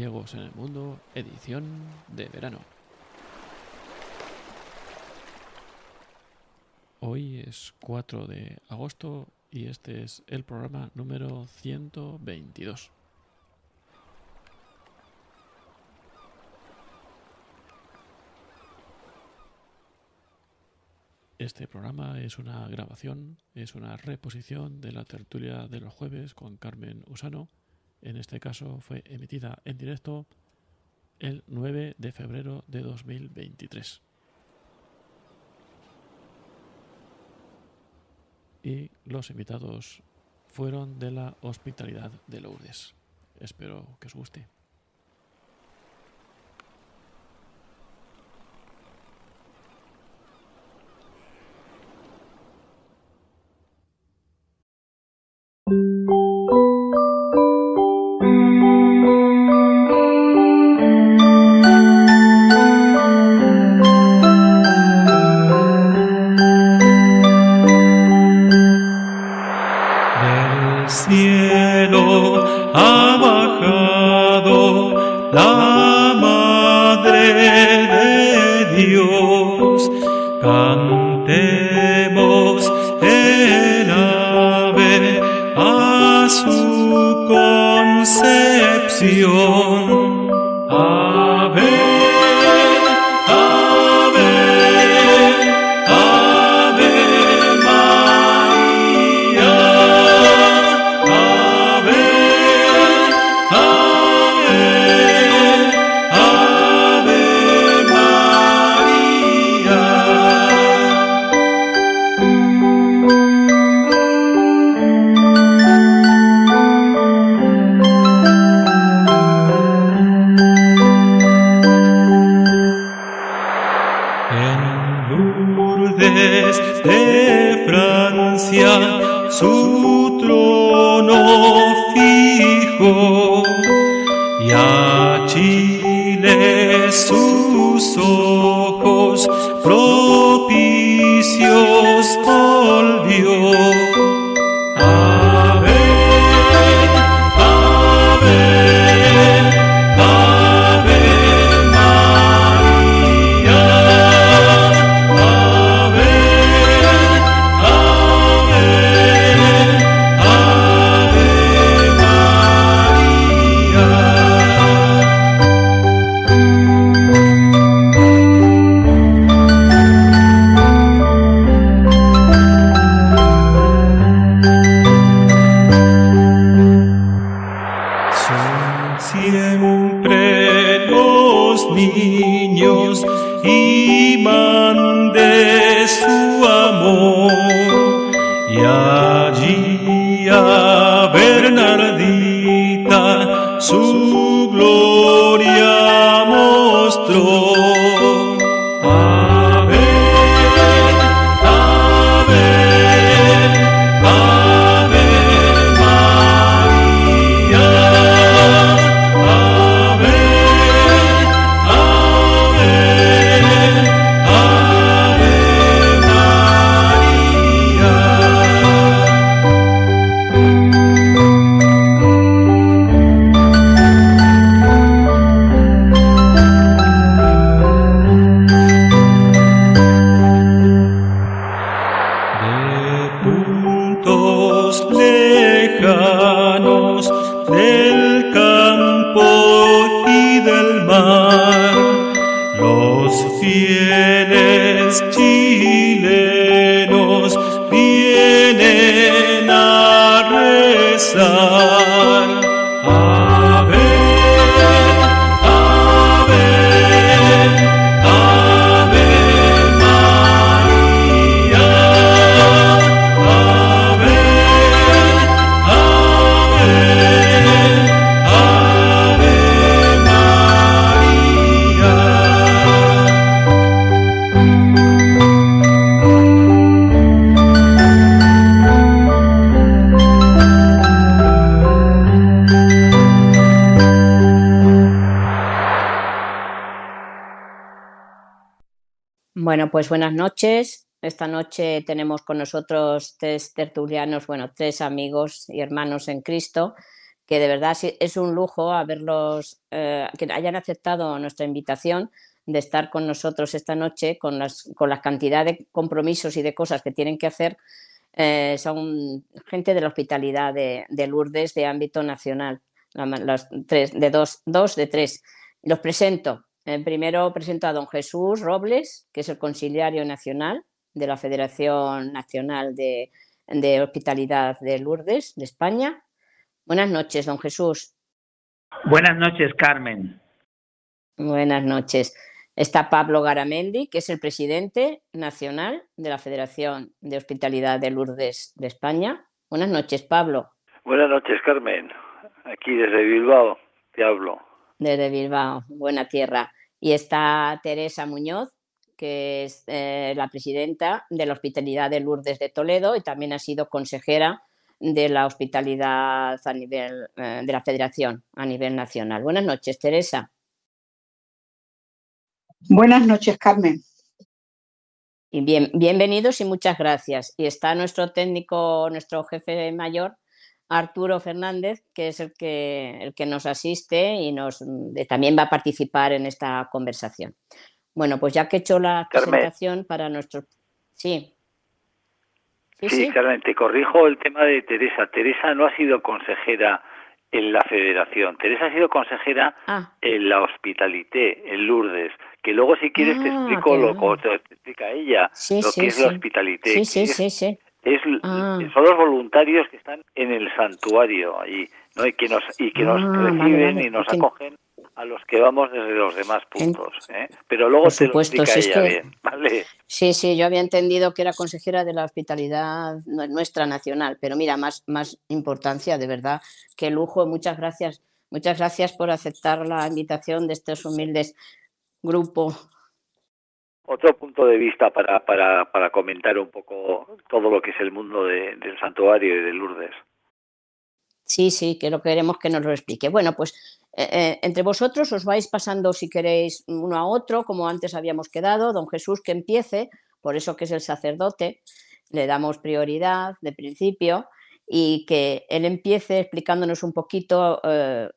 Ciegos en el Mundo, edición de verano. Hoy es 4 de agosto y este es el programa número 122. Este programa es una grabación, es una reposición de la tertulia de los jueves con Carmen Usano. En este caso fue emitida en directo el 9 de febrero de 2023. Y los invitados fueron de la Hospitalidad de Lourdes. Espero que os guste. de Francia. Su pues buenas noches. Esta noche tenemos con nosotros tres tertulianos, bueno, tres amigos y hermanos en Cristo que de verdad es un lujo haberlos, eh, que hayan aceptado nuestra invitación de estar con nosotros esta noche con las, con la cantidad de compromisos y de cosas que tienen que hacer. Eh, son gente de la hospitalidad de, Lourdes de ámbito nacional, los tres, de dos, dos de tres. Los presento. Eh, primero presento a don Jesús Robles, que es el conciliario nacional de la Federación Nacional de, de Hospitalidad de Lourdes de España. Buenas noches, don Jesús. Buenas noches, Carmen. Buenas noches. Está Pablo Garamendi, que es el presidente nacional de la Federación de Hospitalidad de Lourdes de España. Buenas noches, Pablo. Buenas noches, Carmen. Aquí desde Bilbao te hablo. Desde Bilbao, buena tierra. Y está Teresa Muñoz, que es eh, la presidenta de la Hospitalidad de Lourdes de Toledo y también ha sido consejera de la hospitalidad a nivel eh, de la Federación a nivel nacional. Buenas noches, Teresa. Buenas noches, Carmen. Y bien, bienvenidos y muchas gracias. Y está nuestro técnico, nuestro jefe mayor, Arturo Fernández, que es el que, el que nos asiste y nos también va a participar en esta conversación. Bueno, pues ya que he hecho la presentación para nuestro... Sí. Sí, Carmen, te corrijo el tema de Teresa. Teresa no ha sido consejera en la federación. Teresa ha sido consejera ah. en la hospitalité, en Lourdes, que luego si quieres te ah, explico lo que te explica ella, lo que es la hospitalité. Sí, sí, sí, es, ah. son los voluntarios que están en el santuario allí, ¿no? Y que nos, y que nos reciben y nos acogen a los que vamos desde los demás puntos. ¿eh? Pero luego te lo explica ella bien, ¿vale? Sí, sí, yo había entendido que era consejera de la hospitalidad nuestra nacional, pero mira, más, más importancia, de verdad, qué lujo, muchas gracias. Muchas gracias por aceptar la invitación de estos humildes grupos. Otro punto de vista para, para, para comentar un poco todo lo que es el mundo del santuario y de Lourdes. Sí, sí, que lo queremos que nos lo explique. Bueno, pues eh, eh, entre vosotros os vais pasando, si queréis, uno a otro, como antes habíamos quedado. Don Jesús que empiece, por eso que es el sacerdote, le damos prioridad de principio y que él empiece explicándonos un poquito, eh,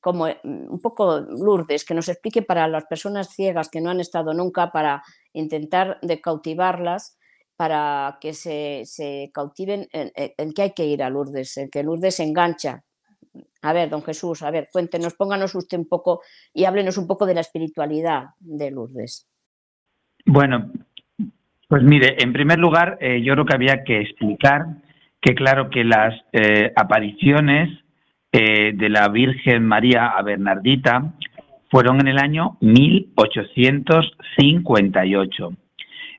como, un poco Lourdes, que nos explique para las personas ciegas que no han estado nunca, para intentar de cautivarlas, para que se, se cautiven en, que hay que ir a Lourdes, en que Lourdes engancha, a ver, don Jesús, a ver, cuéntenos, pónganos usted un poco y háblenos un poco de la espiritualidad de Lourdes. Bueno, pues mire, en primer lugar, eh, yo creo que había que explicar que claro que las eh, apariciones eh, de la Virgen María a Bernardita fueron en el año 1858.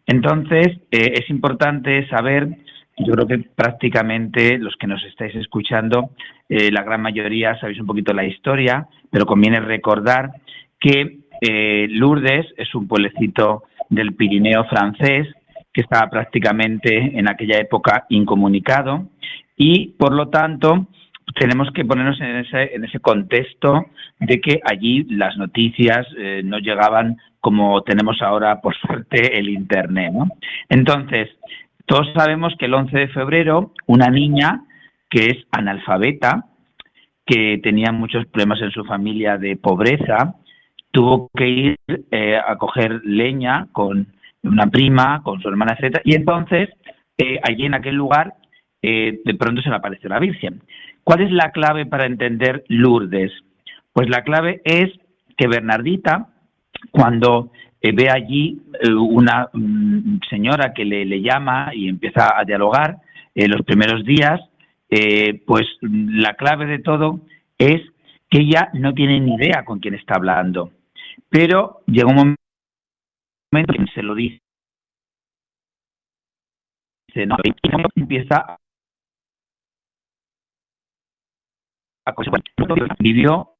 Entonces, es importante saber yo creo que prácticamente los que nos estáis escuchando, eh, la gran mayoría sabéis un poquito la historia, pero conviene recordar que eh, Lourdes es un pueblecito del Pirineo francés estaba prácticamente en aquella época incomunicado y por lo tanto tenemos que ponernos en ese, en ese contexto de que allí las noticias eh, no llegaban como tenemos ahora, por suerte, el Internet. ¿no? Entonces, todos sabemos que el 11 de febrero una niña que es analfabeta, que tenía muchos problemas en su familia de pobreza, tuvo que ir eh, a coger leña con una prima, con su hermana, etc. Y entonces, eh, allí en aquel lugar, eh, de pronto se le apareció la Virgen. ¿Cuál es la clave para entender Lourdes? Pues la clave es que Bernardita, cuando eh, ve allí una mm, señora que le, llama y empieza a dialogar en los primeros días, pues la clave de todo es que ella no tiene ni idea con quién está hablando. Pero llega un momento en que se lo dice, no, empieza a vivió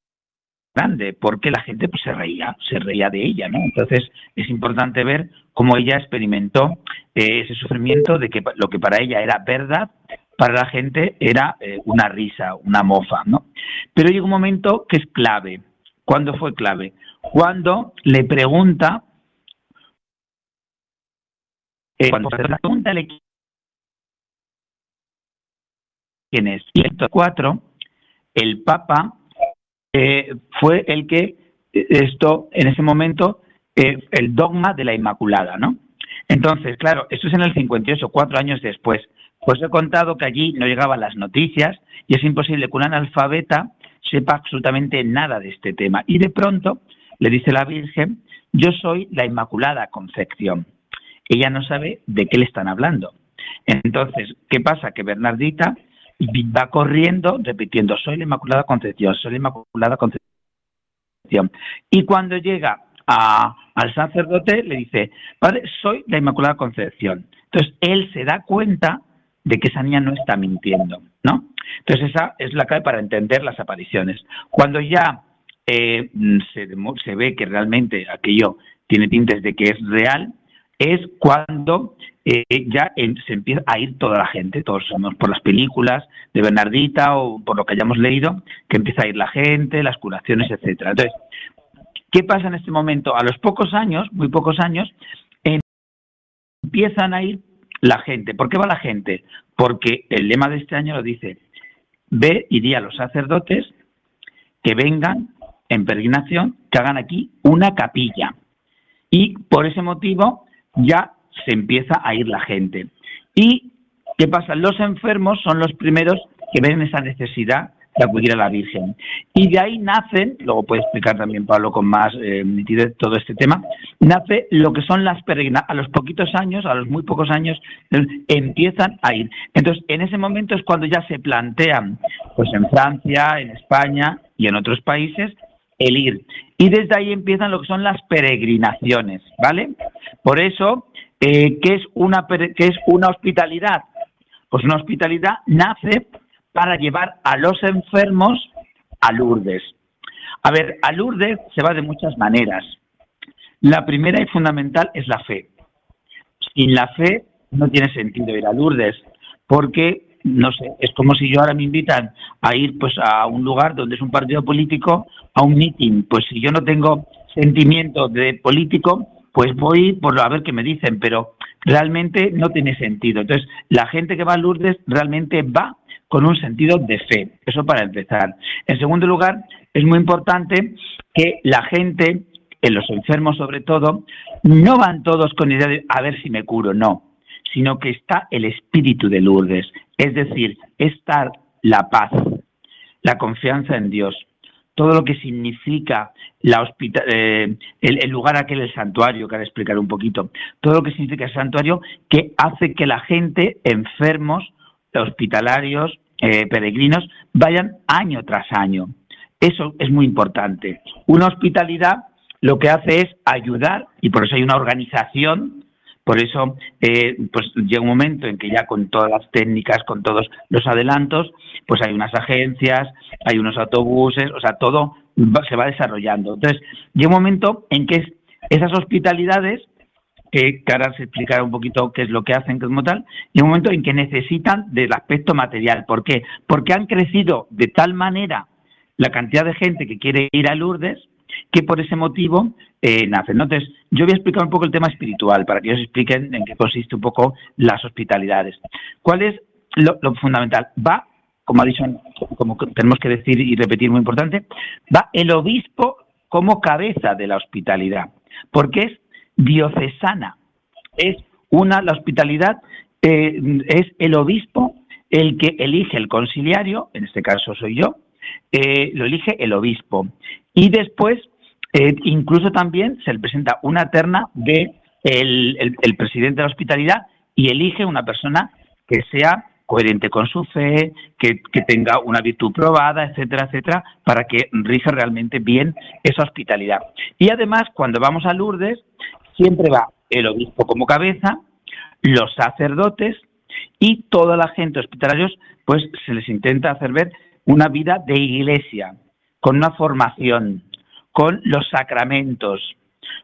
grande, porque la gente pues, se reía, se reía de ella, ¿no? Entonces es importante ver cómo ella experimentó eh, ese sufrimiento de que lo que para ella era verdad, para la gente era eh, una risa, una mofa, ¿no? Pero llega un momento que es clave. ¿Cuándo fue clave? Cuando le pregunta, eh, cuando le pregunta quién es, y cuatro, el Papa eh, fue el que eh, esto en ese momento eh, el dogma de la Inmaculada, ¿no? Entonces, claro, esto es en el 58, cuatro años después. Pues he contado que allí no llegaban las noticias y es imposible que un analfabeta sepa absolutamente nada de este tema. Y de pronto le dice la Virgen, yo soy la Inmaculada Concepción. Ella no sabe de qué le están hablando. Entonces, ¿qué pasa? Que Bernardita va corriendo repitiendo, soy la Inmaculada Concepción, soy la Inmaculada Concepción. Y cuando llega al sacerdote, le dice, Padre, soy la Inmaculada Concepción. Entonces, él se da cuenta de que esa niña no está mintiendo, ¿no? Entonces, esa es la clave para entender las apariciones. Cuando ya eh, se, se ve que realmente aquello tiene tintes de que es real, es cuando eh, ya se empieza a ir toda la gente, todos somos por las películas de Bernardita o por lo que hayamos leído, que empieza a ir la gente, las curaciones, etcétera. Entonces, ¿qué pasa en este momento? A los pocos años, muy pocos años, empiezan a ir la gente. ¿Por qué va la gente? Porque el lema de este año lo dice, ve y di a los sacerdotes que vengan en peregrinación, que hagan aquí una capilla. Y por ese motivo ya se empieza a ir la gente. ¿Y qué pasa? Los enfermos son los primeros que ven esa necesidad de acudir a la Virgen. Y de ahí nacen, luego puede explicar también Pablo con más eh, nitidez todo este tema, nace lo que son las peregrinaciones. A los poquitos años, a los muy pocos años, empiezan a ir. Entonces, en ese momento es cuando ya se plantean, pues en Francia, en España y en otros países, el ir. Y desde ahí empiezan lo que son las peregrinaciones, ¿vale? Por eso, eh, ¿qué, es una, ¿qué es una hospitalidad? Pues una hospitalidad nace para llevar a los enfermos a Lourdes. A ver, a Lourdes se va de muchas maneras. La primera y fundamental es la fe. Sin la fe no tiene sentido ir a Lourdes, porque no sé, es como si yo ahora me invitan a ir pues a un lugar donde es un partido político, a un meeting, pues si yo no tengo sentimiento de político, pues voy por a ver qué me dicen, pero realmente no tiene sentido. Entonces, la gente que va a Lourdes realmente va con un sentido de fe, eso para empezar. En segundo lugar, es muy importante que la gente, en los enfermos sobre todo, no van todos con idea de a ver si me curo, no sino que está el espíritu de Lourdes, es decir, está la paz, la confianza en Dios, todo lo que significa la eh, el, lugar aquel, el santuario, que ahora explicaré un poquito, todo lo que significa el santuario que hace que la gente, enfermos, hospitalarios, eh, peregrinos, vayan año tras año. Eso es muy importante. Una hospitalidad lo que hace es ayudar, y por eso hay una organización por eso, eh, pues llega un momento en que ya con todas las técnicas, con todos los adelantos, pues hay unas agencias, hay unos autobuses, o sea, todo se va desarrollando. Entonces, llega un momento en que esas hospitalidades, que, ahora se explicará un poquito qué es lo que hacen como tal, llega un momento en que necesitan del aspecto material. ¿Por qué? Porque han crecido de tal manera la cantidad de gente que quiere ir a Lourdes que por ese motivo eh, nacen. Entonces, yo voy a explicar un poco el tema espiritual para que ellos expliquen en qué consiste un poco las hospitalidades. ¿Cuál es lo, fundamental? Va, como ha dicho, como tenemos que decir y repetir muy importante, va el obispo como cabeza de la hospitalidad, porque es diocesana, es una, la hospitalidad eh, es el obispo el que elige el conciliario, en este caso soy yo, eh, lo elige el obispo. Y después, eh, incluso también se le presenta una terna de el, presidente de la hospitalidad y elige una persona que sea coherente con su fe, que, que, tenga una virtud probada, etcétera, etcétera, para que rija realmente bien esa hospitalidad. Y además, cuando vamos a Lourdes, siempre va el obispo como cabeza, los sacerdotes y toda la gente hospitalarios, pues se les intenta hacer ver una vida de iglesia, con una formación, con los sacramentos,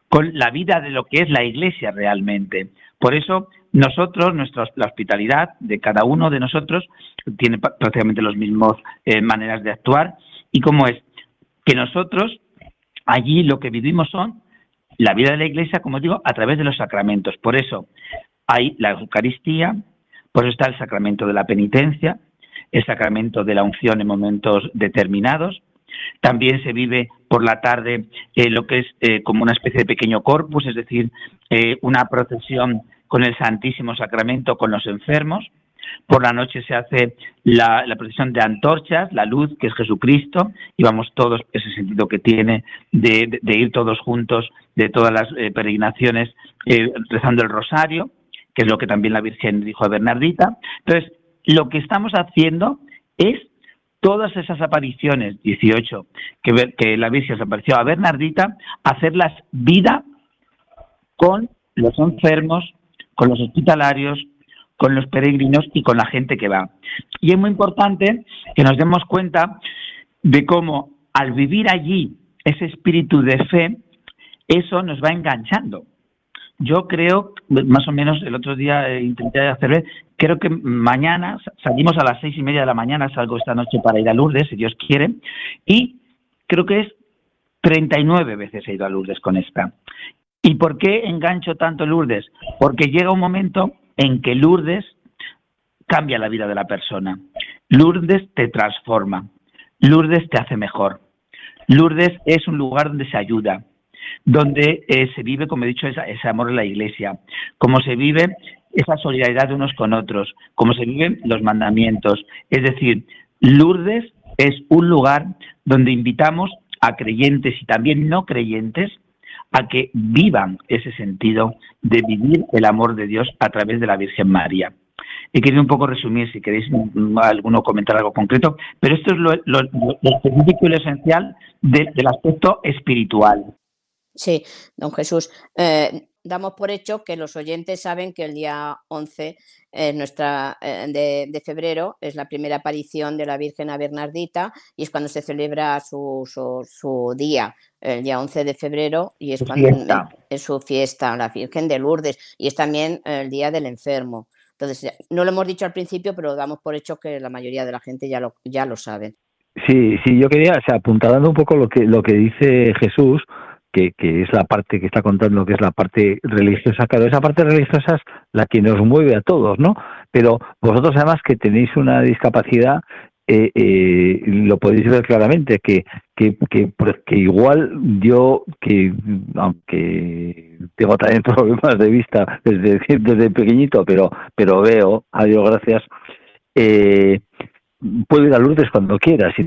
con la vida de lo que es la iglesia realmente. Por eso nosotros, nuestra, la hospitalidad de cada uno de nosotros tiene prácticamente las mismas eh, maneras de actuar y como es que nosotros allí lo que vivimos son la vida de la iglesia, como digo, a través de los sacramentos. Por eso hay la Eucaristía, por eso está el sacramento de la penitencia, el sacramento de la unción en momentos determinados. También se vive por la tarde eh, lo que es eh, como una especie de pequeño corpus, es decir, eh, una procesión con el Santísimo Sacramento con los enfermos. Por la noche se hace la, procesión de antorchas, la luz, que es Jesucristo, y vamos todos, ese sentido que tiene de, ir todos juntos de todas las peregrinaciones rezando el rosario, que es lo que también la Virgen dijo a Bernardita. Entonces, lo que estamos haciendo es todas esas apariciones, 18, que, que la Virgen se apareció a Bernardita, hacerlas vida con los enfermos, con los hospitalarios, con los peregrinos y con la gente que va. Y es muy importante que nos demos cuenta de cómo al vivir allí ese espíritu de fe, eso nos va enganchando. Yo creo, más o menos el otro día eh, intenté hacerlo, creo que mañana salimos a las seis y media de la mañana, salgo esta noche para ir a Lourdes, si Dios quiere, y creo que es 39 veces he ido a Lourdes con esta. ¿Y por qué engancho tanto Lourdes? Porque llega un momento en que Lourdes cambia la vida de la persona. Lourdes te transforma. Lourdes te hace mejor. Lourdes es un lugar donde se ayuda, donde eh, se vive, como he dicho, ese amor en la iglesia, como se vive esa solidaridad de unos con otros, como se viven los mandamientos. Es decir, Lourdes es un lugar donde invitamos a creyentes y también no creyentes a que vivan ese sentido de vivir el amor de Dios a través de la Virgen María. He querido un poco resumir, si queréis alguno comentar algo concreto, pero esto es lo, específico y lo esencial del aspecto espiritual. Sí, don Jesús. Eh, damos por hecho que los oyentes saben que el día 11 eh, nuestra, eh, de, febrero es la primera aparición de la Virgen a Bernardita y es cuando se celebra su, su, día, el día 11 de febrero, y es cuando es su fiesta, la Virgen de Lourdes, y es también el día del enfermo. Entonces, no lo hemos dicho al principio, pero damos por hecho que la mayoría de la gente ya lo, ya lo sabe. Sí, sí, yo quería, o sea, apuntando un poco lo que, lo que dice Jesús, que, es la parte que está contando, que es la parte religiosa. Claro, esa parte religiosa es la que nos mueve a todos, ¿no? Pero vosotros además que tenéis una discapacidad, eh, eh, lo podéis ver claramente, que, que, que, que, igual yo, que aunque tengo también problemas de vista desde, desde pequeñito, pero, pero veo, a Dios gracias, eh, puedo ir a Lourdes cuando quiera, si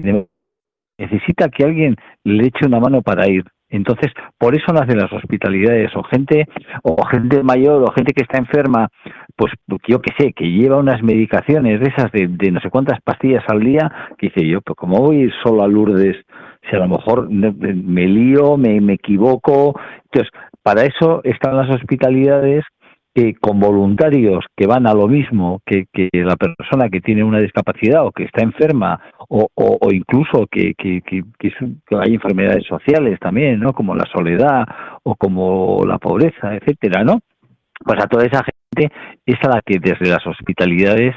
necesita que alguien le eche una mano para ir. Entonces, por eso nacen las hospitalidades, o gente, o gente mayor, o gente que está enferma, pues yo que sé, que lleva unas medicaciones de esas de, no sé cuántas pastillas al día, que dice yo, pues como voy solo a Lourdes, si a lo mejor me lío, me, me equivoco, entonces, para eso están las hospitalidades con voluntarios que van a lo mismo que, la persona que tiene una discapacidad o que está enferma o, incluso que, hay enfermedades sociales también, ¿no? Como la soledad o como la pobreza, etcétera, ¿no? Pues a toda esa gente es a la que desde las hospitalidades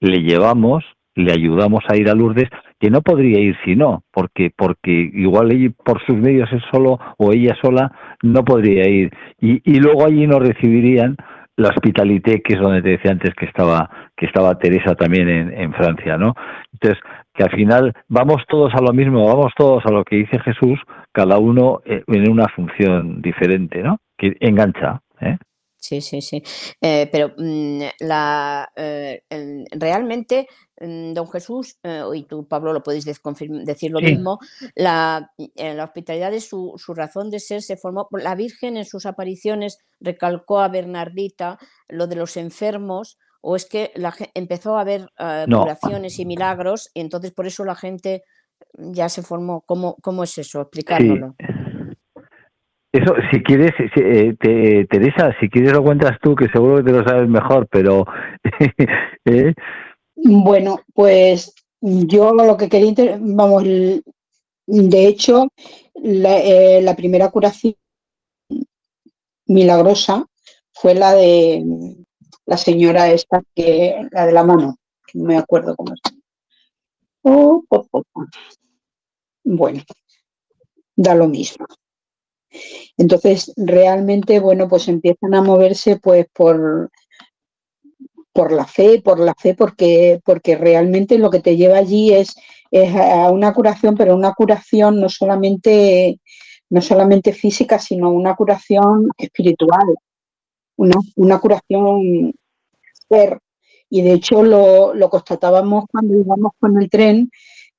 le llevamos, le ayudamos a ir a Lourdes, que no podría ir si no, porque porque igual ella por sus medios es solo o ella sola no podría ir y, y luego allí nos recibirían la hospitalité, que es donde te decía antes que estaba, que estaba Teresa también en, Francia, ¿no? Entonces, que al final vamos todos a lo mismo, vamos todos a lo que dice Jesús, cada uno eh, en una función diferente, ¿no? Que engancha, ¿eh? Sí, sí, sí. Eh, pero mm, la, eh, realmente, don Jesús, eh, y tú, Pablo, lo podéis decir lo mismo, la, la hospitalidad de su, su, razón de ser se formó, la Virgen en sus apariciones recalcó a Bernardita lo de los enfermos, o es que la, empezó a haber curaciones y milagros, y entonces por eso la gente ya se formó. ¿Cómo, cómo es eso? Explicárnoslo. Eso, si quieres, eh, te, Teresa, si quieres lo cuentas tú, que seguro que te lo sabes mejor, pero... Bueno, pues yo lo que quería, vamos, de hecho, la, eh, la, primera curación milagrosa fue la de la señora esta, que la de la mano, no me acuerdo cómo es. Oh, oh, oh, bueno, da lo mismo. Entonces, realmente, bueno, pues empiezan a moverse pues por, por la fe, por la fe, porque, porque realmente lo que te lleva allí es, es a una curación, pero una curación no solamente, no solamente física, sino una curación espiritual, una, una curación ser. Y de hecho lo, lo constatábamos cuando íbamos con el tren,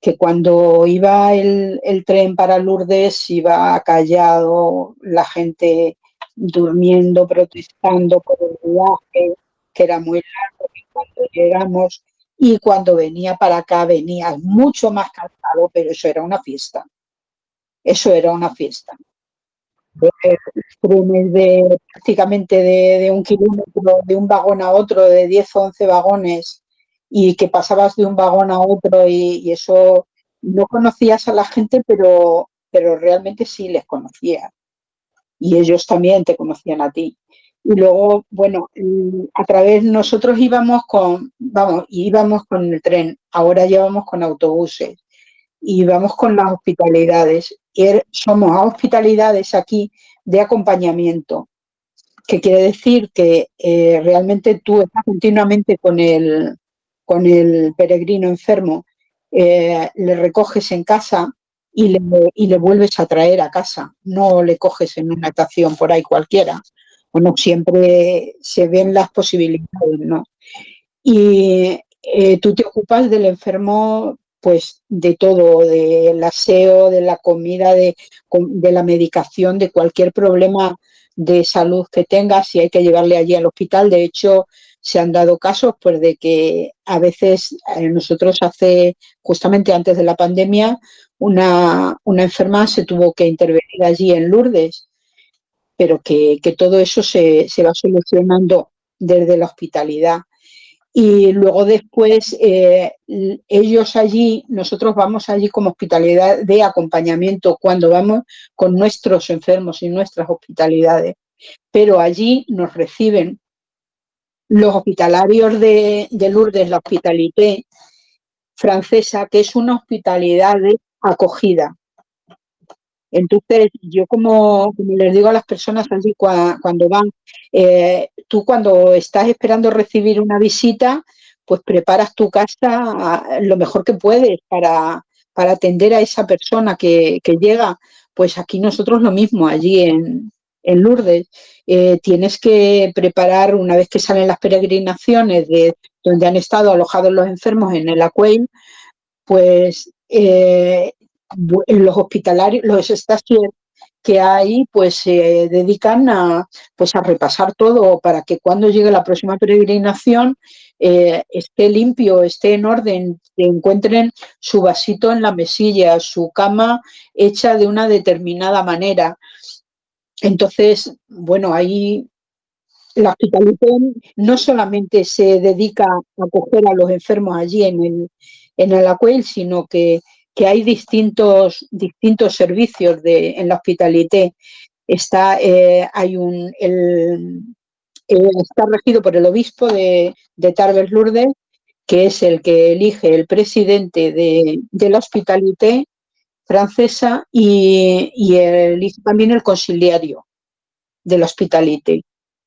que cuando iba el, el, tren para Lourdes iba callado, la gente durmiendo, protestando por el viaje, que era muy largo, y cuando llegamos y cuando venía para acá venía mucho más cansado, pero eso era una fiesta. Eso era una fiesta. Trenes de prácticamente de, de, un kilómetro, de un vagón a otro, de 10 o 11 vagones, y que pasabas de un vagón a otro y, y eso no conocías a la gente, pero, pero realmente sí les conocías. Y ellos también te conocían a ti. Y luego, bueno, a través nosotros íbamos con, vamos, íbamos con el tren, ahora llevamos con autobuses y vamos con las hospitalidades. Y er, somos hospitalidades aquí de acompañamiento, que quiere decir que eh, realmente tú estás continuamente con el, con el peregrino enfermo, eh, le recoges en casa y le, y le vuelves a traer a casa, no le coges en una estación por ahí cualquiera bueno, siempre se ven las posibilidades, ¿no? Y eh, tú te ocupas del enfermo, pues de todo, del aseo, de la comida, de, de la medicación, de cualquier problema de salud que tenga, si hay que llevarle allí al hospital. De hecho, se han dado casos pues de que a veces eh, nosotros hace justamente antes de la pandemia una, una enferma se tuvo que intervenir allí en Lourdes pero que, todo eso se, va solucionando desde la hospitalidad. Y luego después eh, ellos allí, nosotros vamos allí como hospitalidad de acompañamiento cuando vamos con nuestros enfermos y nuestras hospitalidades. Pero allí nos reciben los hospitalarios de, de Lourdes, la hospitalité francesa, que es una hospitalidad de acogida. Entonces, yo como, les digo a las personas así cuando van, eh, tú cuando estás esperando recibir una visita, pues preparas tu casa lo mejor que puedes para, para atender a esa persona que, llega. Pues aquí nosotros lo mismo, allí en, en Lourdes. Eh, tienes que preparar, una vez que salen las peregrinaciones de donde han estado alojados los enfermos en el Acueil, pues eh, los hospitalarios, los estaciones que hay, pues se dedican a, pues a repasar todo para que cuando llegue la próxima peregrinación eh, esté limpio, esté en orden, encuentren su vasito en la mesilla, su cama hecha de una determinada manera. Entonces, bueno, ahí la hospitalización no solamente se dedica a acoger a los enfermos allí en el, en el sino que que hay distintos, distintos servicios de, en la hospitalité. Está, eh, hay un, el, está regido por el obispo de, de Tarbes Lourdes, que es el que elige el presidente de, de la hospitalité francesa y, y elige también el conciliario de la hospitalité.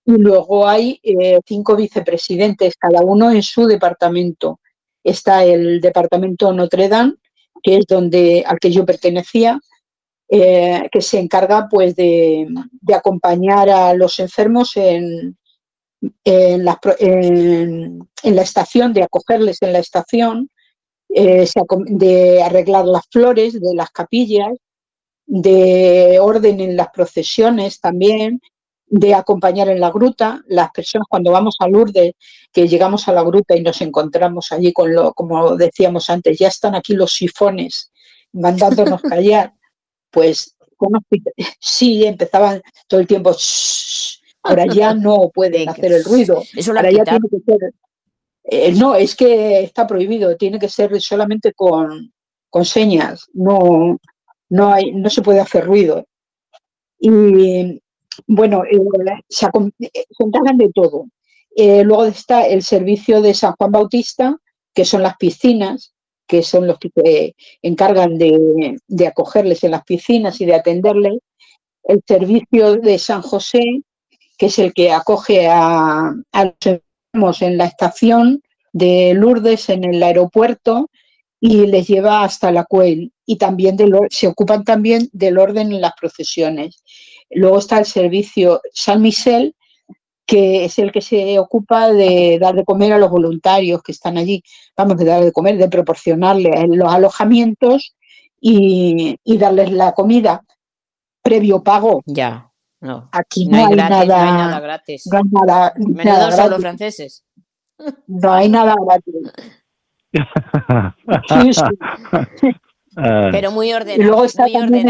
Y luego hay eh, cinco vicepresidentes, cada uno en su departamento. Está el departamento Notre Dame, que es donde, al que yo pertenecía, eh, que se encarga pues de, acompañar a los enfermos en, en, la, estación, de acogerles en la estación, eh, de arreglar las flores de las capillas, de orden en las procesiones también, de acompañar en la gruta. Las personas cuando vamos a Lourdes, que llegamos a la gruta y nos encontramos allí con lo, como decíamos antes, ya están aquí los sifones mandándonos callar, pues sí, empezaban todo el tiempo, ahora ya no pueden hacer el ruido. ahora ya tiene que ser, eh, no, es que está prohibido, tiene que ser solamente con, con señas, no, no, hay, no se puede hacer ruido. Y, bueno, eh, se, encargan de todo. Eh, luego está el servicio de San Juan Bautista, que son las piscinas, que son los que se encargan de, acogerles en las piscinas y de atenderles. El servicio de San José, que es el que acoge a, los en la estación de Lourdes en el aeropuerto y les lleva hasta la Cuel y también se ocupan también del orden en las procesiones. Luego está el servicio San Michel, que es el que se ocupa de dar de comer a los voluntarios que están allí, vamos, de dar de comer, de proporcionarles los alojamientos y, darles la comida previo pago. Ya, no. Aquí no, hay, nada, no hay nada gratis. No hay nada, los franceses. No hay nada gratis. Ah. Pero muy ordenados. luego está muy,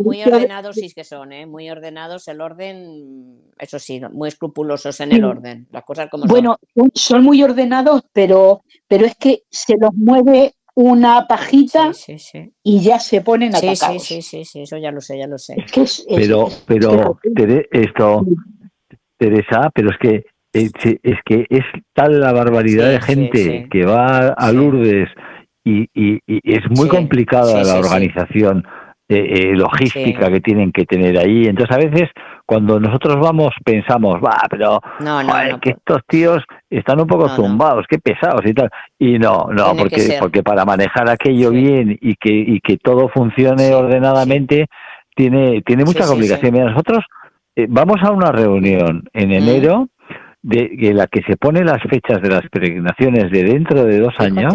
muy ordenados, sí que son, ¿eh? muy ordenados el orden, eso sí, muy escrupulosos en el orden, las cosas como bueno, son. muy ordenados, pero, pero es que se los mueve una pajita y ya se ponen atacados. Sí, sí, sí, eso ya lo sé, ya lo sé. pero, pero, esto, Teresa, pero es que es, que es tal la barbaridad de gente que va a Lourdes y, y, es muy complicada la organización eh, eh, logística que tienen que tener ahí. Entonces, a veces, cuando nosotros vamos, pensamos, va, pero que estos tíos están un poco zumbados, qué pesados y tal. Y no, no, porque, porque para manejar aquello bien y que, y que todo funcione ordenadamente, tiene, tiene mucha complicación. Mira, nosotros eh, vamos a una reunión en mm. enero de, la que se pone las fechas de las peregrinaciones de dentro de dos años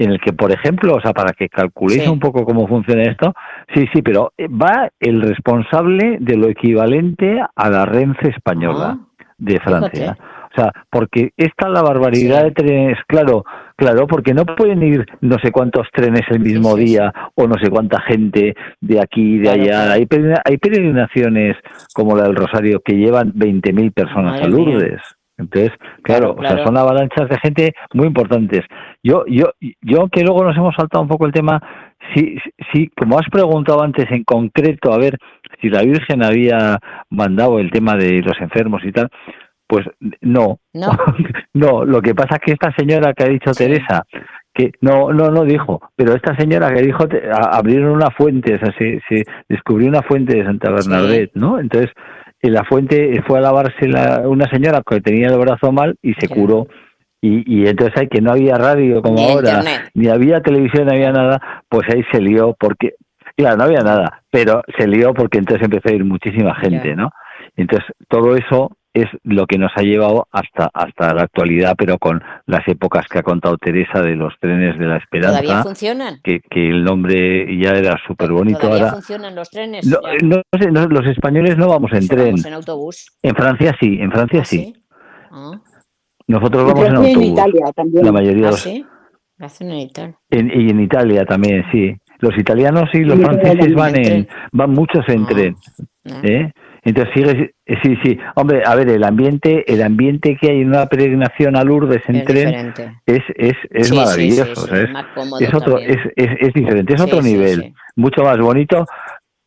en el que, por ejemplo, o sea, para que calculéis un poco cómo funciona esto, sí, sí, pero va el responsable de lo equivalente a la Renfe española ah, de Francia. O sea, porque esta la barbaridad de trenes, claro, claro, porque no pueden ir no sé cuántos trenes el mismo día o no sé cuánta gente de aquí y de allá. Hay, hay peregrinaciones como la del Rosario que llevan 20.000 personas a Lourdes. Entonces, claro, O sea, son avalanchas de gente muy importantes. Yo, yo, yo que luego nos hemos saltado un poco el tema, sí, sí, como has preguntado antes en concreto, a ver si la Virgen había mandado el tema de los enfermos y tal, pues no, no, no lo que pasa es que esta señora que ha dicho Teresa, que no, no, no dijo, pero esta señora que dijo, abrieron una fuente, o sea, se, se descubrió una fuente de Santa Bernadette, ¿no? Entonces, en la fuente fue a lavarse una señora que tenía el brazo mal y se curó. Y, y entonces hay que no había radio como ahora, ni había televisión, ni había nada, pues ahí se lió porque, claro, no había nada, pero se lió porque entonces empezó a ir muchísima gente, ¿no? Entonces todo eso es lo que nos ha llevado hasta hasta la actualidad, pero con las épocas que ha contado Teresa de los trenes de la esperanza. ¿Todavía funcionan? Que, que el nombre ya era súper bonito. ¿Todavía funcionan los trenes? No, no, los españoles no vamos en tren. Vamos en autobús? En Francia sí, en Francia ¿Ah, sí. Ah. Nosotros vamos en autobús. En Italia también. La mayoría ¿Ah, sí? hacen en Italia. y en Italia también, sí. Los italianos y los franceses van en, van muchos en tren. ¿eh? Entonces sigue, sí, sí, hombre, a ver, el ambiente, el ambiente que hay en una peregrinación a Lourdes en tren es, es, es maravilloso, es, otro, es, es, diferente, es otro nivel, mucho más bonito,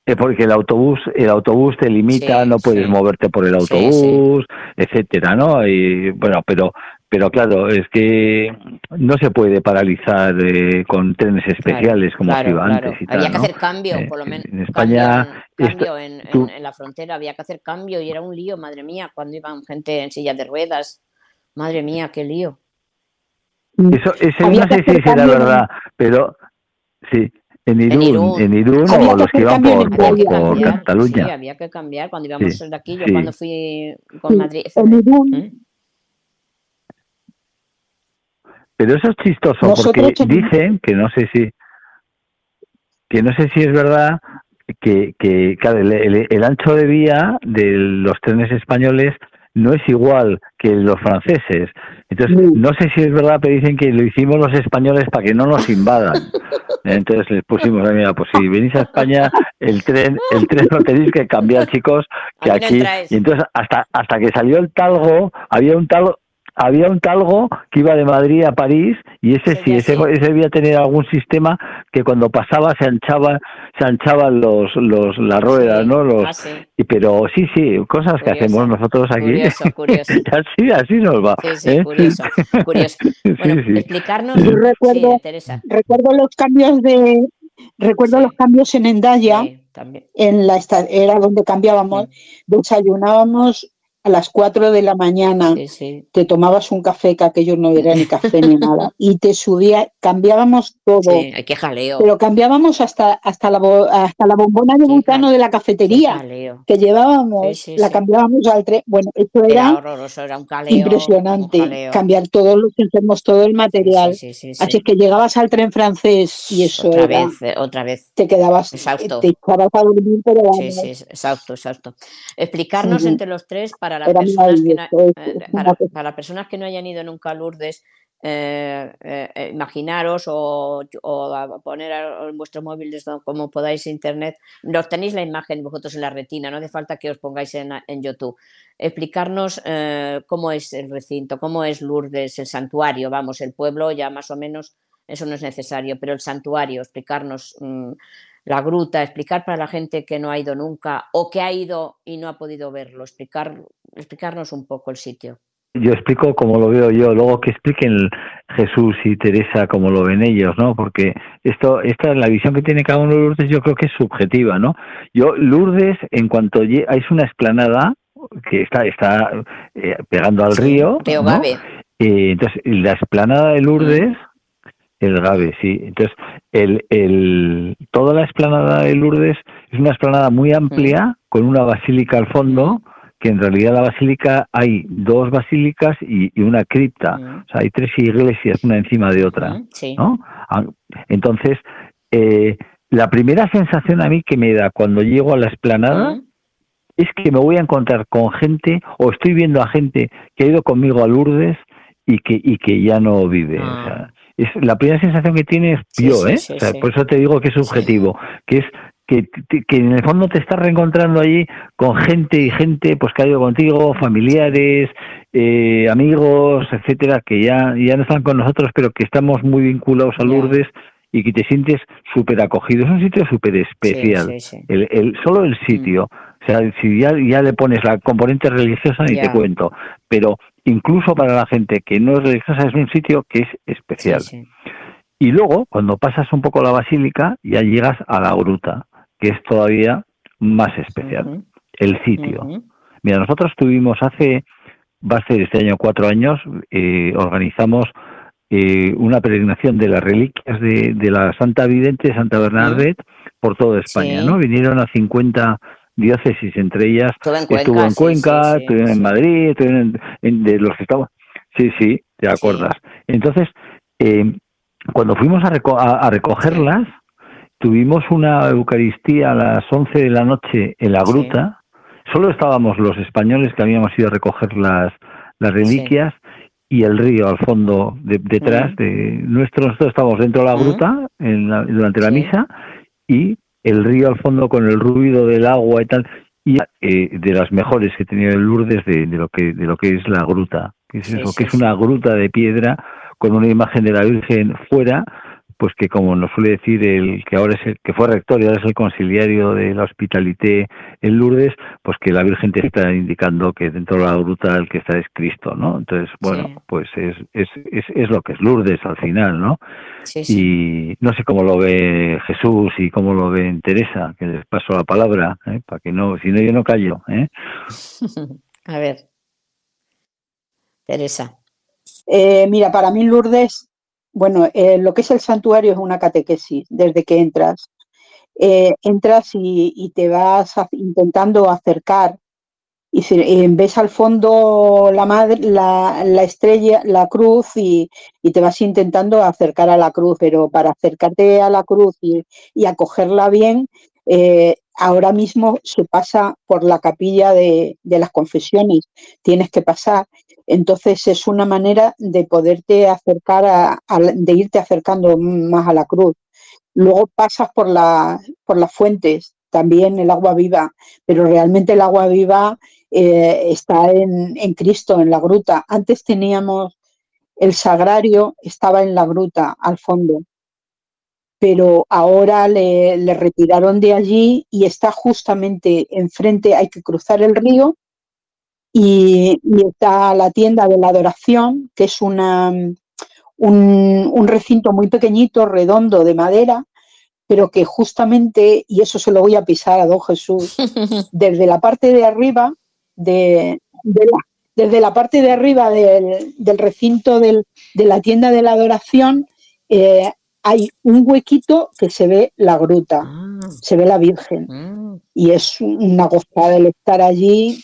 eh, porque el autobús, el autobús te limita, no puedes moverte por el autobús, etcétera, ¿no? Y bueno, pero pero claro, es que no se puede paralizar eh, con trenes especiales como se iba antes. Y había que hacer cambio, por lo menos. En España. Cambio, en, la frontera, había que hacer cambio y era un lío, madre mía, cuando iban gente en sillas de ruedas. Madre mía, qué lío. Eso, ese no sé si será verdad, pero sí, en Irún, en Irún, o los que iban por, por, Cataluña. Sí, había que cambiar cuando íbamos de aquí, yo cuando fui con Madrid. En Pero eso es chistoso porque dicen que no sé si que no sé si es verdad que, que el, ancho de vía de los trenes españoles no es igual que los franceses. Entonces, no sé si es verdad, pero dicen que lo hicimos los españoles para que no nos invadan. Entonces les pusimos, mira, pues si venís a España, el tren, el tren lo tenéis que cambiar, chicos, que aquí. Y entonces hasta hasta que salió el talgo, había un talgo, había un talgo que iba de Madrid a París y ese sí, ese, ese, debía tener algún sistema que cuando pasaba se anchaba, se anchaban los, los las ruedas, ¿no? Los, ah, y, pero sí, sí, cosas que hacemos nosotros aquí. así, así nos va. Sí, sí, ¿eh? curioso, curioso. Bueno, explicarnos. recuerdo, recuerdo los cambios de, recuerdo los cambios en Endaya. En la era donde cambiábamos, desayunábamos a las 4 de la mañana te tomabas un café, que aquello no era ni café ni nada, y te subía, cambiábamos todo. Sí, qué jaleo. Pero cambiábamos hasta, hasta, la, hasta la bombona de butano de la cafetería que llevábamos, la cambiábamos al tren. Bueno, esto era, impresionante, cambiar todos los enfermos, todo el material. Así que llegabas al tren francés y eso otra era, Vez, eh, otra vez. Te quedabas, exhausto. te echabas a dormir, pero Sí, sí, exacto, exacto. Explicarnos entre los tres para las personas que no, eh, para, personas que no hayan ido nunca a Lourdes, eh, eh, imaginaros o, poner en vuestro móvil como podáis internet, los tenéis la imagen vosotros en la retina, no hace falta que os pongáis en, YouTube. Explicarnos cómo es el recinto, cómo es Lourdes, el santuario, vamos, el pueblo ya más o menos, eso no es necesario, pero el santuario, explicarnos mm, la gruta, explicar para la gente que no ha ido nunca o que ha ido y no ha podido verlo, explicar, explicarnos un poco el sitio. Yo explico como lo veo yo, luego que expliquen Jesús y Teresa como lo ven ellos, ¿no? Porque esto, esta es la visión que tiene cada uno de Lourdes, yo creo que es subjetiva, ¿no? Yo, Lourdes, en cuanto es una esplanada que está, está eh, pegando al río, ¿no? Eh, entonces, la esplanada de Lourdes, mm. El Gabe, sí. Entonces, el, el, toda la esplanada de Lourdes es una esplanada muy amplia, con una basílica al fondo, que en realidad la basílica hay dos basílicas y, una cripta. O sea, hay tres iglesias, una encima de otra. ¿no? Ah, entonces, eh, la primera sensación a mí que me da cuando llego a la esplanada es que me voy a encontrar con gente, o estoy viendo a gente que ha ido conmigo a Lourdes y que, y que ya no vive. O ah. sea, es la primera sensación que tienes yo, ¿eh? por eso te digo que es subjetivo, que es que, que, en el fondo te estás reencontrando allí con gente y gente pues que ha ido contigo, familiares, eh, amigos, etcétera, que ya, ya no están con nosotros, pero que estamos muy vinculados a Lourdes y que te sientes súper acogido. Es un sitio súper especial. el, el, solo el mm. sitio. O sea, si ya, ya le pones la componente religiosa, ni te cuento. Pero incluso para la gente que no es religiosa, es un sitio que es especial. Y luego, cuando pasas un poco la basílica, ya llegas a la gruta, que es todavía más especial. El sitio. Mira, nosotros tuvimos hace, va a ser este año cuatro años, eh, organizamos eh, una peregrinación de las reliquias de, de la Santa Vidente, Santa Bernadette, por toda España, ¿no? Vinieron a 50 diócesis, entre ellas estuvo en Cuenca, estuvo en Madrid, estuvo en, de los que estaban. Sí, sí, te acuerdas. Entonces, eh, cuando fuimos a, a, recogerlas, tuvimos una Eucaristía a las 11 de la noche en la gruta. Solo estábamos los españoles que habíamos ido a recoger las, las reliquias y el río al fondo detrás de nuestro. Nosotros estábamos dentro de la gruta en durante la misa y el río al fondo con el ruido del agua y tal, y eh, de las mejores que he tenido en Lourdes de, lo que de lo que es la gruta, que es eso, que es una gruta de piedra con una imagen de la Virgen fuera pues que como nos suele decir el que ahora es el que fue rector y ahora es el conciliario de la hospitalité en Lourdes, pues que la Virgen te está indicando que dentro de la gruta el que está es Cristo, ¿no? Entonces, bueno, pues es, es, es, es, lo que es Lourdes al final, ¿no? y no sé cómo lo ve Jesús y cómo lo ve Teresa, que les paso la palabra, ¿eh? para que no, si no yo no callo, ¿eh? A ver, Teresa. Eh, mira, para mí Lourdes bueno, eh, lo que es el santuario es una catequesis desde que entras. Eh, entras y, te vas intentando acercar y eh, ves al fondo la, madre, la, estrella, la cruz y, te vas intentando acercar a la cruz, pero para acercarte a la cruz y, y acogerla bien, ahora mismo se pasa por la capilla de, las confesiones, tienes que pasar. Entonces es una manera de poderte acercar, a, de irte acercando más a la cruz. Luego pasas por, la, por las fuentes, también el agua viva, pero realmente el agua viva eh, está en, en Cristo, en la gruta. Antes teníamos el sagrario, estaba en la gruta, al fondo pero ahora le, retiraron de allí y está justamente enfrente, hay que cruzar el río y, está la tienda de la adoración, que es una, un, recinto muy pequeñito, redondo, de madera, pero que justamente, y eso se lo voy a pisar a don Jesús, desde la parte de arriba de, desde la parte de arriba del, recinto de la tienda de la adoración, eh, hay un huequito que se ve la gruta, ah. se ve la Virgen. Mm. Y es una gozada el estar allí,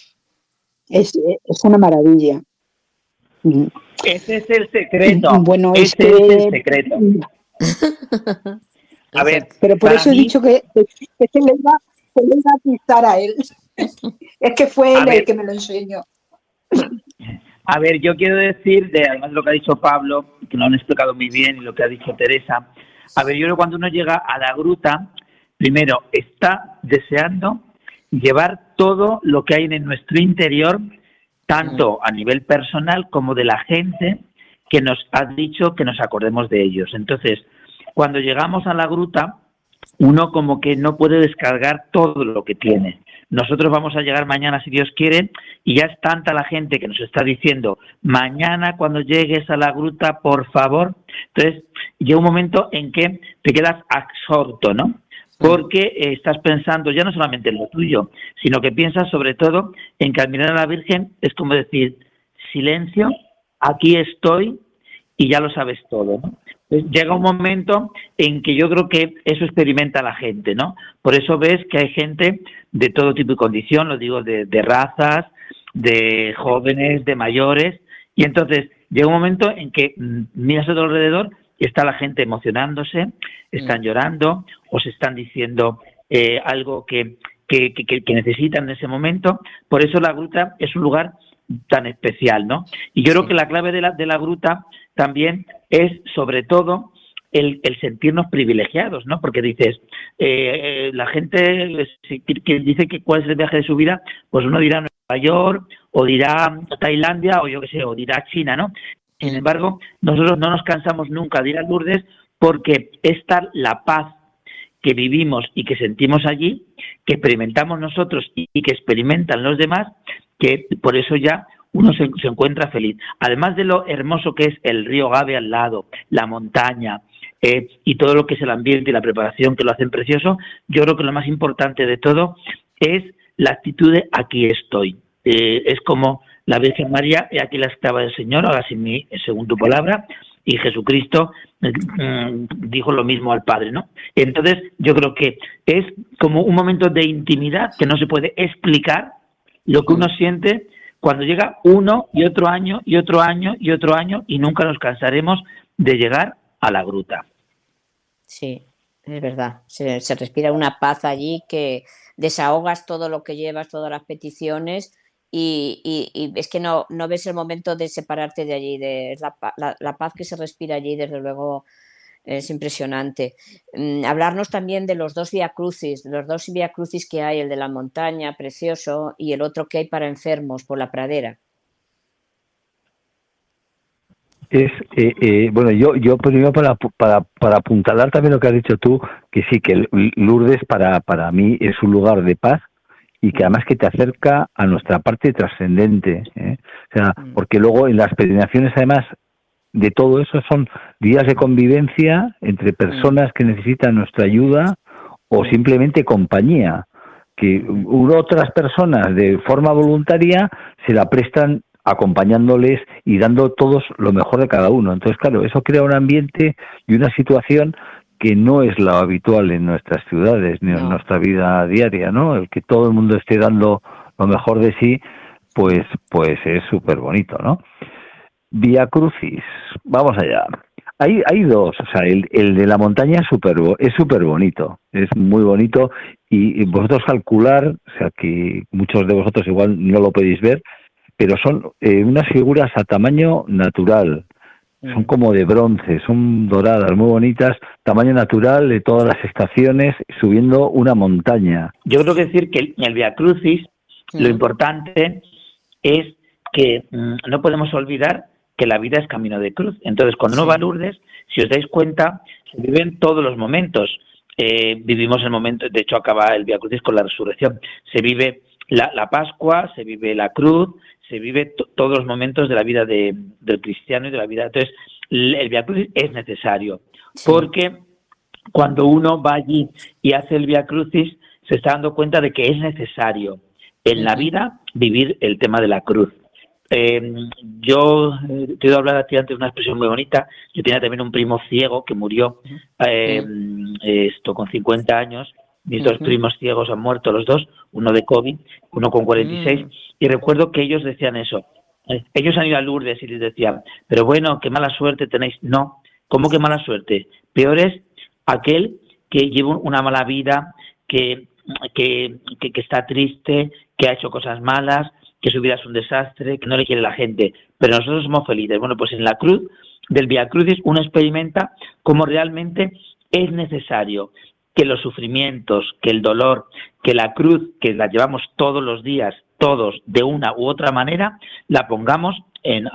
es, una maravilla. Ese es el secreto. Bueno, Ese es el secreto. a ver, pero por eso he dicho que, se, le va, a pisar a él. es que fue él el que me lo enseñó. A ver, yo quiero decir, de, además de lo que ha dicho Pablo, que lo han explicado muy bien, y lo que ha dicho Teresa, a ver, yo creo que cuando uno llega a la gruta, primero está deseando llevar todo lo que hay en nuestro interior, tanto a nivel personal como de la gente que nos ha dicho que nos acordemos de ellos. Entonces, cuando llegamos a la gruta, uno como que no puede descargar todo lo que tiene. Nosotros vamos a llegar mañana si Dios quiere y ya es tanta la gente que nos está diciendo, mañana cuando llegues a la gruta, por favor. Entonces, llega un momento en que te quedas absorto, ¿no? Porque eh, estás pensando ya no solamente en lo tuyo, sino que piensas sobre todo en que al mirar a la Virgen es como decir, silencio, aquí estoy y ya lo sabes todo, ¿no? llega un momento en que yo creo que eso experimenta la gente, ¿no? Por eso ves que hay gente de todo tipo y condición, lo digo, de, razas, de jóvenes, de mayores, y entonces llega un momento en que mm, miras a tu alrededor y está la gente emocionándose, están mm. llorando o se están diciendo eh, algo que, que, que, necesitan en ese momento. Por eso la gruta es un lugar tan especial, ¿no? Y yo creo que la clave de la, de la gruta también es sobre todo el, sentirnos privilegiados, ¿no? Porque dices, eh, eh, la gente que dice que cuál es el viaje de su vida, pues uno dirá Nueva York, o dirá Tailandia, o yo qué sé, o dirá China, ¿no? Sin embargo, nosotros no nos cansamos nunca de ir a Lourdes porque es tal la paz que vivimos y que sentimos allí, que experimentamos nosotros y que experimentan los demás, que por eso ya uno se, encuentra feliz. Además de lo hermoso que es el río Gave al lado, la montaña eh, y todo lo que es el ambiente y la preparación que lo hacen precioso, yo creo que lo más importante de todo es la actitud de aquí estoy. Eh, es como la Virgen María, y aquí la estaba del Señor, mí, según tu palabra, y Jesucristo mm, dijo lo mismo al Padre, ¿no? Entonces, yo creo que es como un momento de intimidad que no se puede explicar lo que uno siente cuando llega uno y otro año y otro año y otro año y nunca nos cansaremos de llegar a la gruta. Sí, es verdad. Se, respira una paz allí que desahogas todo lo que llevas, todas las peticiones y, es que no, no ves el momento de separarte de allí. De, la, la paz que se respira allí, desde luego, es impresionante. Mm, hablarnos también de los dos vía crucis, los dos vía crucis que hay, el de la montaña, precioso, y el otro que hay para enfermos por la pradera. Es, eh, eh, bueno, yo, yo primero para, para, para apuntalar también lo que has dicho tú, que sí, que Lourdes para, para mí es un lugar de paz y que además que te acerca a nuestra parte trascendente. ¿eh? O sea, mm. porque luego en las peregrinaciones además de todo eso son días de convivencia entre personas que necesitan nuestra ayuda o simplemente compañía, que otras personas de forma voluntaria se la prestan acompañándoles y dando todos lo mejor de cada uno. Entonces, claro, eso crea un ambiente y una situación que no es lo habitual en nuestras ciudades ni en nuestra vida diaria, ¿no? El que todo el mundo esté dando lo mejor de sí, pues, pues es súper bonito, ¿no? Vía Crucis, vamos allá. Hay, hay dos, o sea, el, el de la montaña es súper es super bonito, es muy bonito y, vosotros calcular, o sea, que muchos de vosotros igual no lo podéis ver, pero son eh, unas figuras a tamaño natural, son mm. como de bronce, son doradas, muy bonitas, tamaño natural de todas las estaciones, subiendo una montaña. Yo creo que decir que el Via Crucis, lo importante es que mm, no podemos olvidar que la vida es camino de cruz. Entonces, cuando uno va a Lourdes, si os dais cuenta, se viven todos los momentos. Eh, vivimos el momento, de hecho acaba el Via Crucis con la resurrección. Se vive la, Pascua, se vive la cruz, se vive todos los momentos de la vida del cristiano y de la vida. Entonces, el Via Crucis es necesario, porque cuando uno va allí y hace el Via Crucis, se está dando cuenta de que es necesario en la vida vivir el tema de la cruz. Eh, yo eh, te he hablar a ti antes de una expresión muy bonita. Yo tenía también un primo ciego que murió eh, esto con 50 años. Mis dos primos ciegos han muerto los dos, uno de COVID, uno con 46. Mm. Y recuerdo que ellos decían eso. Ellos han ido a Lourdes y les decían, pero bueno, qué mala suerte tenéis. No, ¿cómo que mala suerte? Peor es aquel que lleva una mala vida, que, que, que está triste, que ha hecho cosas malas, que su vida es un desastre, que no le quiere la gente, pero nosotros somos felices. Bueno, pues en la cruz del Via Crucis uno experimenta cómo realmente es necesario que los sufrimientos, que el dolor, que la cruz, que la llevamos todos los días, todos de una u otra manera, la pongamos en,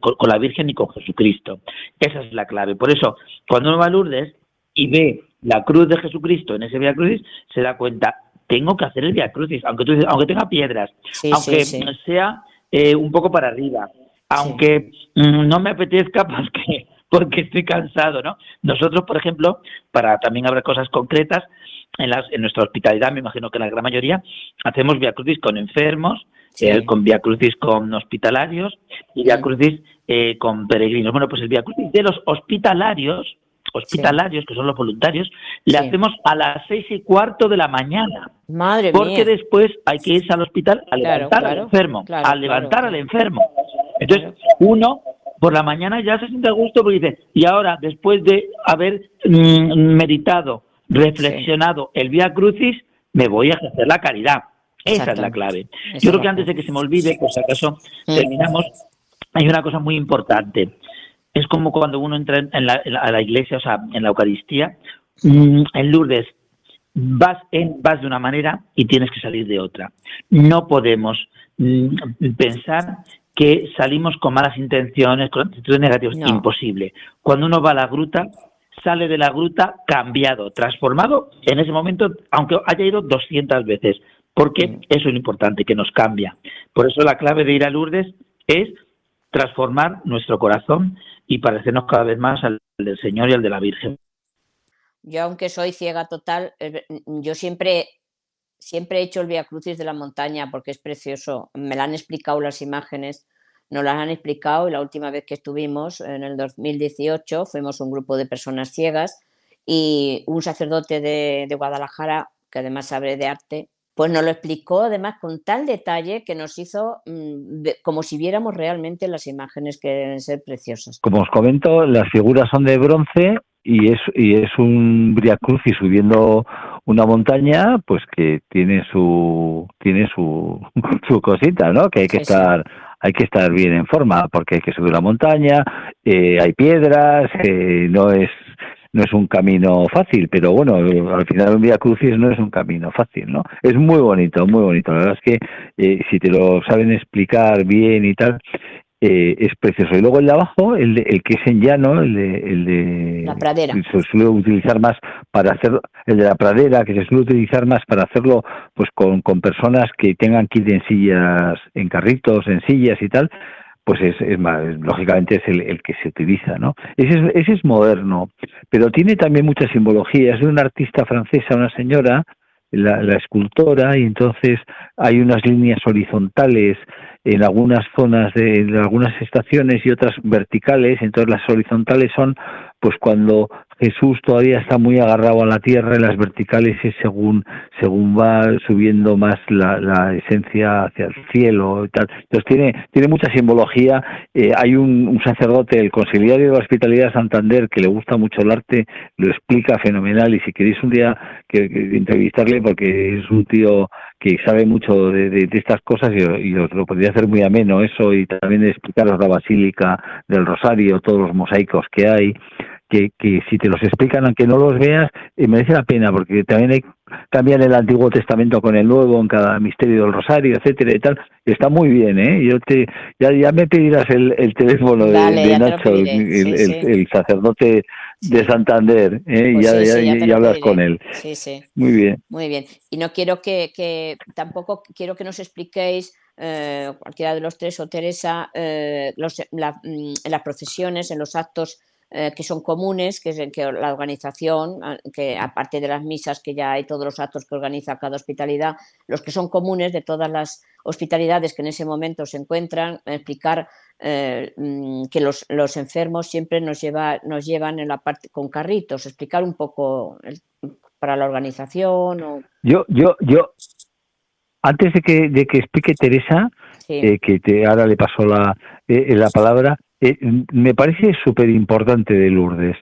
con la Virgen y con Jesucristo. Esa es la clave. Por eso, cuando uno va a Lourdes y ve la cruz de Jesucristo en ese Via Crucis, se da cuenta, tengo que hacer el Via Crucis, aunque, tú, aunque tenga piedras, aunque sea eh, un poco para arriba, aunque mm, no me apetezca porque, porque estoy cansado, ¿no? Nosotros, por ejemplo, para también haber cosas concretas, en, las, en nuestra hospitalidad, me imagino que la gran mayoría, hacemos Via Crucis con enfermos, eh, con Via Crucis con hospitalarios y Via Crucis eh, con peregrinos. Bueno, pues el Via Crucis de los hospitalarios hospitalarios, que son los voluntarios, le hacemos a las seis y cuarto de la mañana. Madre porque después hay que irse al hospital a levantar al enfermo, a levantar al enfermo. Entonces, uno por la mañana ya se siente a gusto porque dice, y ahora, después de haber mm, meditado, reflexionado el Vía Crucis, me voy a hacer la caridad. Esa es la clave. Yo creo que antes de que se me olvide, por si acaso terminamos, hay una cosa muy importante es como cuando uno entra en la, a la iglesia, o sea, en la Eucaristía, mm, en Lourdes, vas, en, vas de una manera y tienes que salir de otra. No podemos mm, pensar que salimos con malas intenciones, con actitudes negativas. Imposible. Cuando uno va a la gruta, sale de la gruta cambiado, transformado en ese momento, aunque haya ido 200 veces, porque mm. eso es lo importante, que nos cambia. Por eso la clave de ir a Lourdes es transformar nuestro corazón y parecernos cada vez más al del Señor y al de la Virgen. Yo, aunque soy ciega total, yo siempre, siempre he hecho el Via Crucis de la montaña porque es precioso. Me lo han explicado las imágenes, nos las han explicado y la última vez que estuvimos, en el 2018, fuimos un grupo de personas ciegas y un sacerdote de, Guadalajara, que además sabe de arte, pues nos lo explicó además con tal detalle que nos hizo mm, como si viéramos realmente las imágenes que deben ser preciosas. Como os comento, las figuras son de bronce y es, y es un Via y subiendo una montaña, pues que tiene su tiene su, su cosita, ¿no? Que hay que estar hay que estar bien en forma porque hay que subir la montaña, eh, hay piedras, eh, no es no es un camino fácil, pero bueno, al final un Vía Crucis no es un camino fácil, ¿no? Es muy bonito, muy bonito. La verdad es que eh, si te lo saben explicar bien y tal, eh, es precioso. Y luego el de abajo, el, el que es en llano, el de, el de... La pradera. Se suele utilizar más para hacer, el de la pradera, que se suele utilizar más para hacerlo pues con, con personas que tengan que ir en sillas, en carritos, en sillas y tal, pues es, más, lógicamente es el, que se utiliza, ¿no? Ese es, ese es moderno, pero tiene también mucha simbología. Es de una artista francesa, una señora, la, la, escultora, y entonces hay unas líneas horizontales en algunas zonas de en algunas estaciones y otras verticales, entonces las horizontales son pues cuando Jesús todavía está muy agarrado a la tierra y las verticales es según según va subiendo más la, esencia hacia el cielo y tal. Entonces tiene tiene mucha simbología. Eh, hay un, sacerdote, el conciliario de la Hospitalidad de Santander, que le gusta mucho el arte, lo explica fenomenal y si queréis un día que, entrevistarle porque es un tío que sabe mucho de, estas cosas y, os lo podría hacer muy ameno eso y también explicaros la Basílica del Rosario, todos los mosaicos que hay que, si te los explican aunque no los veas, eh, merece la pena, porque también hay cambian el Antiguo Testamento con el Nuevo en cada misterio del Rosario, etcétera y tal. Está muy bien, ¿eh? Yo te, ya, ya me pedirás el, el teléfono de, Nacho, el, sacerdote de Santander, ¿eh? Pues ya, ya, hablas con él. Sí, sí. Muy bien. Muy bien. Y no quiero que, que tampoco quiero que nos expliquéis eh, cualquiera de los tres o Teresa, eh, los, mm, en las procesiones, en los actos eh, que son comunes, que, es, que la organización, que aparte de las misas que ya hay, todos los actos que organiza cada hospitalidad, los que son comunes de todas las hospitalidades que en ese momento se encuentran, explicar eh, mm, que los, los, enfermos siempre nos, lleva, nos llevan en la parte con carritos, explicar un poco para la organización. O... Yo, yo, yo, antes de que, de que explique Teresa, eh, que te, ahora le paso la, eh, la palabra, eh, me parece súper importante de Lourdes.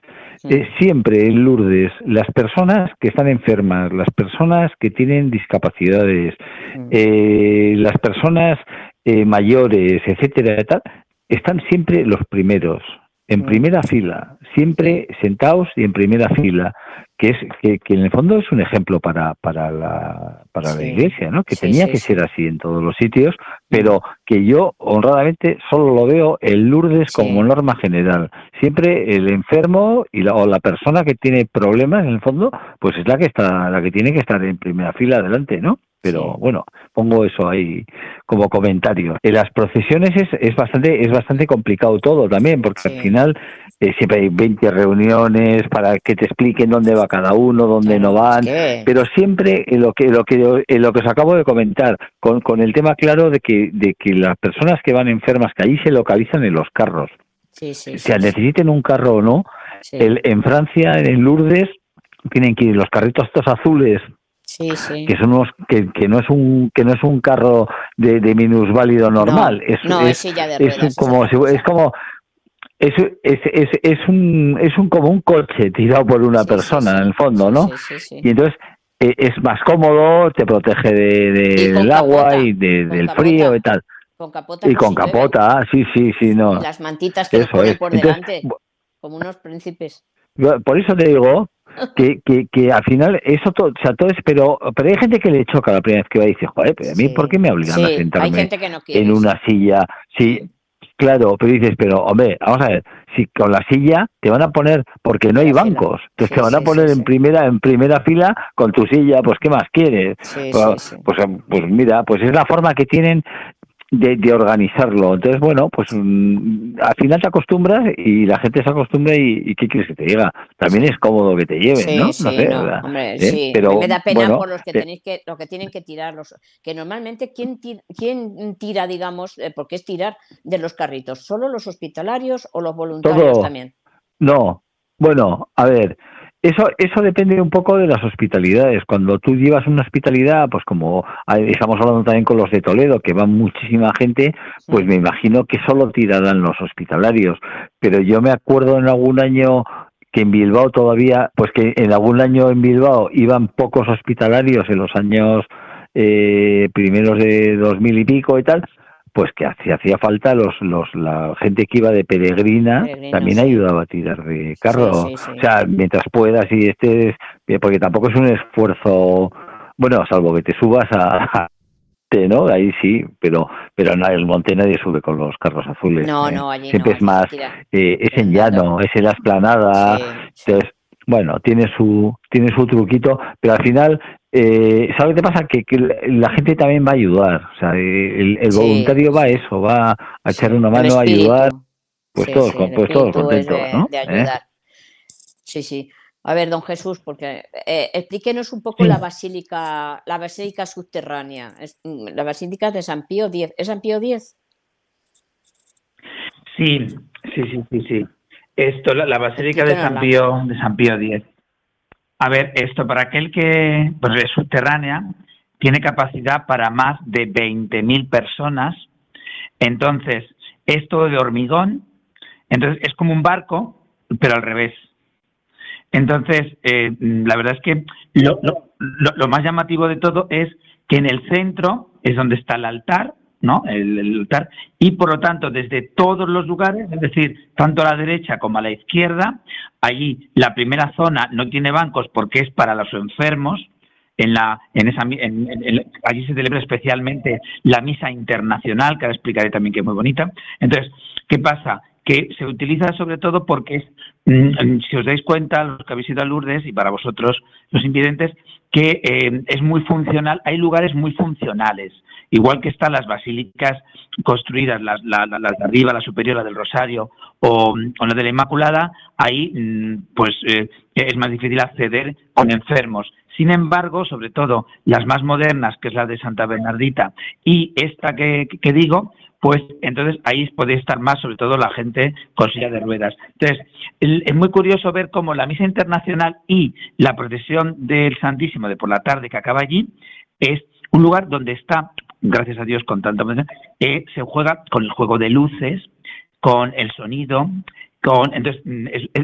siempre en Lourdes, las personas que están enfermas, las personas que tienen discapacidades, las personas mayores, etcétera, tal, están siempre los primeros, en primera fila, siempre sentados y en primera fila que es que, que, en el fondo es un ejemplo para, para la, para la iglesia, ¿no? Que tenía que ser así en todos los sitios, pero que yo honradamente solo lo veo en Lourdes como norma general. Siempre el enfermo y la, o la persona que tiene problemas en el fondo, pues es la que está, la que tiene que estar en primera fila adelante, ¿no? pero bueno, pongo eso ahí como comentario. En las procesiones es, es bastante es bastante complicado todo también, porque al final eh, siempre hay 20 reuniones para que te expliquen dónde va cada uno, dónde no van, pero siempre en lo que lo que en lo que os acabo de comentar, con, con el tema claro de que de que las personas que van enfermas que allí se localizan en los carros. Sí, sí, sea, necesiten un carro o no, el, en Francia, en Lourdes, tienen que ir los carritos estos azules que son unos, que, que, no es un que no es un carro de, de minusválido normal es, es, como es como es, es, es, es, un es un como un coche tirado por una persona en el fondo no y entonces e, es más cómodo te protege de, del agua y de, del frío y tal. Con capota y con capota sí sí sí no. Las mantitas que ponen por delante como unos príncipes. Por eso te digo que, que, que al final eso todo, o sea, todo es, pero, pero hay gente que le choca la primera vez que va y dice, joder, pero a mí, ¿por qué me obligan a sentarme en una silla? Sí, claro, pero dices, pero hombre, vamos a ver, si con la silla te van a poner, porque no hay bancos, entonces te van a poner en primera en primera fila con tu silla, pues ¿qué más quieres? Pues, pues, pues mira, pues es la forma que tienen de, organizarlo. Entonces, bueno, pues mm, al final te acostumbras y la gente se acostumbra y, ¿qué quieres que te diga? También es cómodo que te lleven, ¿no? Sí, no, hombre, ¿Eh? sí. Pero, me da pena por los que tenéis que, lo que tienen que tirar, los, que normalmente ¿quién tira, quién tira digamos, eh, porque es tirar de los carritos? ¿Solo los hospitalarios o los voluntarios también? No, bueno, a ver, eso, eso depende un poco de las hospitalidades. Cuando tú llevas una hospitalidad, pues como estamos hablando también con los de Toledo, que van muchísima gente, pues me imagino que solo tirarán los hospitalarios. Pero yo me acuerdo en algún año que en Bilbao todavía, pues que en algún año en Bilbao iban pocos hospitalarios en los años eh, primeros de dos mil y pico y tal, pues que hacía, hacía falta los, los la gente que iba de peregrina también ayudaba a tirar de carro o sea mientras puedas y estés porque tampoco es un esfuerzo bueno salvo que te subas a, ¿no? Ahí sí, pero pero no, el monte nadie sube con los carros azules. No, ¿eh? no, allí Siempre es más, eh, es en llano, es en la esplanada. Entonces, bueno, tiene su, tiene su truquito, pero al final eh, ¿Sabes qué pasa? Que, la gente también va a ayudar. O sea, el, voluntario va a eso, va a echar una mano a ayudar. Pues todos, pues todos contentos, ¿no? De ¿Eh? ayudar. Sí, sí. A ver, don Jesús, porque eh, explíquenos un poco la basílica, la basílica subterránea, mm, la basílica de San Pío X. ¿Es San Pío X? Sí, sí, sí, sí, sí. Esto, la, basílica de San Pío, de San Pío X. A ver, esto para aquel que pues, es subterránea, tiene capacidad para más de 20.000 personas. Entonces, es todo de hormigón. Entonces, es como un barco, pero al revés. Entonces, eh, la verdad es que lo, lo, más llamativo de todo es que en el centro es donde está el altar, ¿no? El, el, y por lo tanto, desde todos los lugares, es decir, tanto a la derecha como a la izquierda, allí la primera zona no tiene bancos porque es para los enfermos, en la, en esa, allí se celebra especialmente la misa internacional, que ahora explicaré también que es muy bonita. Entonces, ¿qué pasa? Que se utiliza sobre todo porque es, mm, si os dais cuenta, los que habéis ido a Lourdes y para vosotros los invidentes, que eh, es muy funcional, hay lugares muy funcionales igual que están las basílicas construidas, las, la, de arriba, la superior, la del Rosario o, la de la Inmaculada, ahí mm, pues eh, es más difícil acceder con enfermos. Sin embargo, sobre todo las más modernas, que es la de Santa Bernardita, y esta que, digo, pues entonces ahí podéis estar más, sobre todo la gente con silla de ruedas. Entonces, es muy curioso ver cómo la misa internacional y la procesión del Santísimo de por la tarde que acaba allí es un lugar donde está, gracias a Dios con tanta eh, se juega con el juego de luces, con el sonido, con entonces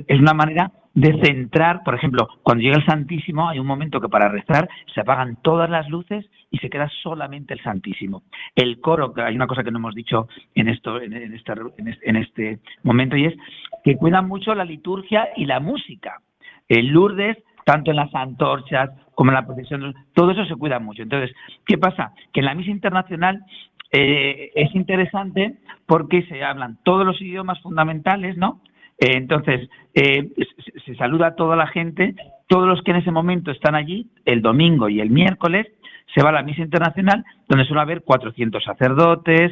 es una manera de centrar, por ejemplo, cuando llega el Santísimo hay un momento que para rezar se apagan todas las luces y se queda solamente el Santísimo. El coro, hay una cosa que no hemos dicho en esto, en, este, en este momento y es que cuida mucho la liturgia y la música. El Lourdes, tanto en las antorchas como la procesión, todo eso se cuida mucho. Entonces, ¿qué pasa? Que en la misa internacional eh, es interesante porque se hablan todos los idiomas fundamentales, ¿no? Eh, entonces, eh, se, saluda a toda la gente, todos los que en ese momento están allí, el domingo y el miércoles, se va a la misa internacional, donde suele haber 400 sacerdotes,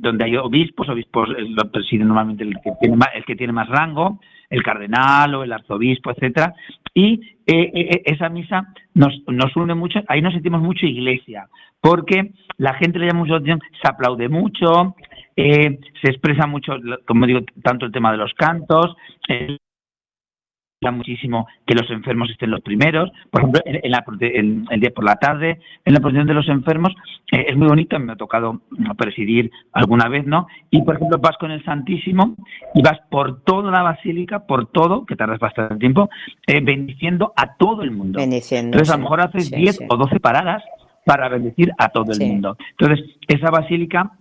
donde hay obispos, obispos preside normalmente el que tiene más rango, el cardenal o el arzobispo, etcétera, y esa misa nos, nos une mucho, ahí nos sentimos mucho iglesia, porque la gente le llama mucho atención, se aplaude mucho, eh, se expresa mucho, como digo, tanto el tema de los cantos, eh, muchísimo que los enfermos estén los primeros. Por ejemplo, en, la, el día por la tarde, en la protección de los enfermos, eh, es muy bonito, me ha tocado presidir alguna vez, ¿no? Y, por ejemplo, vas con el Santísimo y vas por toda la basílica, por todo, que tardas bastante tiempo, eh, bendiciendo a todo el mundo. Entonces, a lo mejor haces 10 o 12 paradas para bendecir a todo el mundo. Entonces, esa basílica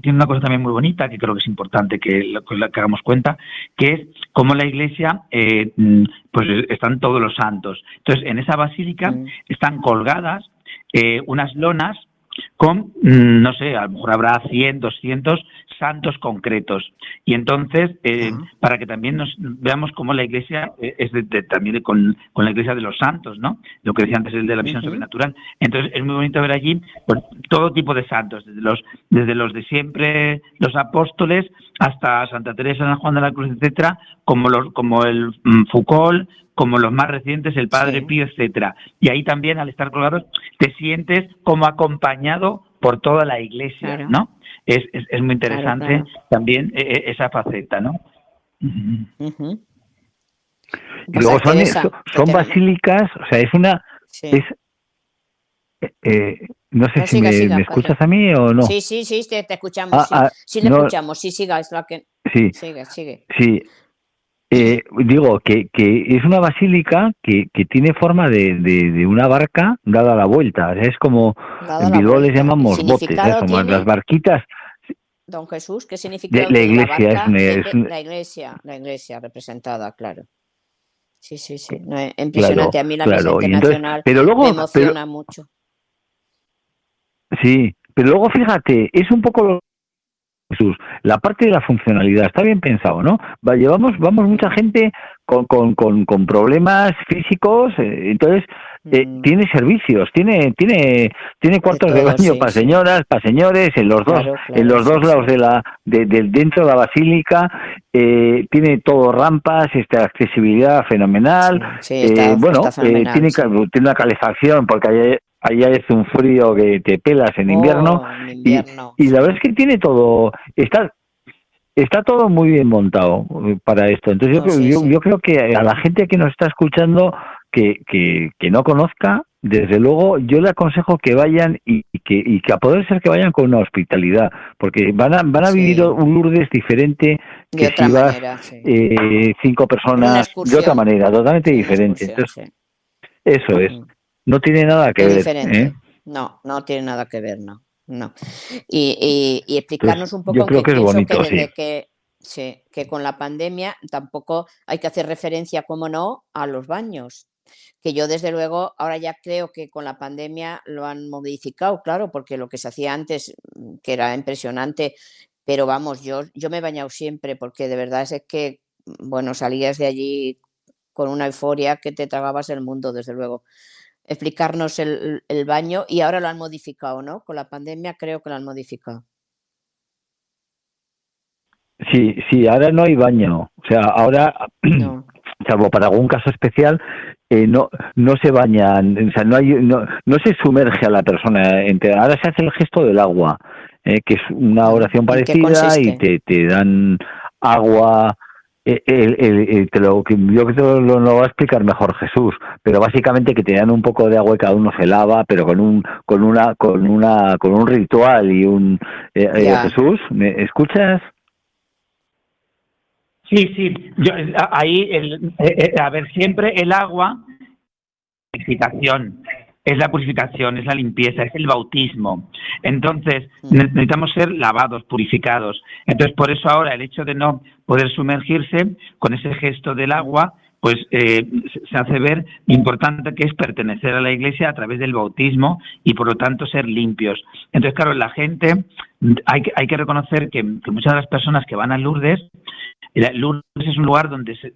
tiene una cosa también muy bonita que creo que es importante que, que hagamos cuenta, que es cómo la iglesia, eh, mm, pues están todos los santos. Entonces, en esa basílica están colgadas eh, unas lonas con, mm, no sé, a lo mejor habrá 100, 200 santos concretos. Y entonces, eh, para que también nos veamos cómo la iglesia eh, es también con, la iglesia de los santos, ¿no? Lo que decía antes, el de la visión sobrenatural. Entonces, es muy bonito ver allí pues, todo tipo de santos, desde los, desde los de siempre, los apóstoles, hasta Santa Teresa, San Juan de la Cruz, etcétera, como, los, como el mm, Foucault, como los más recientes, el Padre Pío, etcétera. Y ahí también, al estar colgados, te sientes como acompañado por toda la iglesia, ¿no? Es, es, muy interesante también e, e, esa faceta, ¿no? Y luego son, son basílicas, o sea, es una... Es, eh, no sé si me, escuchas a mí o no. Sí, sí, sí, te, escuchamos. Ah, sí, ah, sí, le escuchamos. Sí, siga, es la que. Sí, sigue, sigue. Sí, eh, digo que, que, es una basílica que, que tiene forma de, de, una barca dada la vuelta. Es como en Bilbao les llamamos botes, como las barquitas. Don Jesús, ¿qué significa la iglesia? es, la iglesia, la iglesia representada, claro. Sí, sí, sí. impresionante. a mí la claro. internacional pero luego, me emociona mucho. Sí, pero luego fíjate, es un poco lo Jesús, la parte de la funcionalidad está bien pensado, ¿no? Va, llevamos, vamos mucha gente con, con, con, problemas físicos, eh, entonces eh, mm. tiene servicios, tiene tiene tiene cuartos de, baño para señoras, para señores, en los dos en los dos lados de la de, dentro de la basílica, eh, tiene todo rampas, esta accesibilidad fenomenal, bueno, tiene tiene una calefacción porque hay allá es un frío que te pelas en invierno, oh, Y, la verdad es que tiene todo, está está todo muy bien montado eh, para esto. Entonces yo, yo, creo que a la gente que nos está escuchando que, que, que no conozca, desde luego yo le aconsejo que vayan y, que, y que a poder ser que vayan con una hospitalidad, porque van a, van a vivir un Lourdes diferente que si vas eh, cinco personas de otra manera, totalmente diferente. Entonces, eso es. No tiene nada que ver. ¿eh? No, no tiene nada que ver, no. no. Y, explicarnos un poco yo creo que, es bonito, que, que, con la pandemia tampoco hay que hacer referencia, como no, a los baños. Que yo, desde luego, ahora ya creo que con la pandemia lo han modificado, claro, porque lo que se hacía antes, mm, que era impresionante, pero vamos, yo, yo me he bañado siempre, porque de verdad es que, mm, bueno, salías de allí con una euforia que te tragabas el mundo, desde luego. Explicarnos el, el, baño y ahora lo han modificado, ¿no? Con la pandemia creo que lo han modificado. Sí, sí, ahora no hay baño. O sea, ahora, salvo para algún caso especial, eh, no no se bañan, o sea, no, hay, no, no se sumerge a la persona entera. Ahora se hace el gesto del agua, eh, que es una oración parecida y te, te dan agua. Eh, el, el, te lo, yo creo que lo, lo, va a explicar mejor Jesús, pero básicamente que te dan un poco de agua y cada uno se lava, pero con un con una con una con un ritual y un Jesús, ¿me escuchas? Sí, sí, yo, ahí, el, eh, eh, a ver, siempre el agua, purificación, es la purificación, es la limpieza, es el bautismo. Entonces, mm. necesitamos ser lavados, purificados. Entonces, por eso ahora el hecho de no poder sumergirse con ese gesto del agua, pues eh, se hace ver importante que es pertenecer a la iglesia a través del bautismo y por lo tanto ser limpios. Entonces, claro, la gente, hay que, hay que reconocer que, muchas de las personas que van a Lourdes Lourdes es un lugar donde se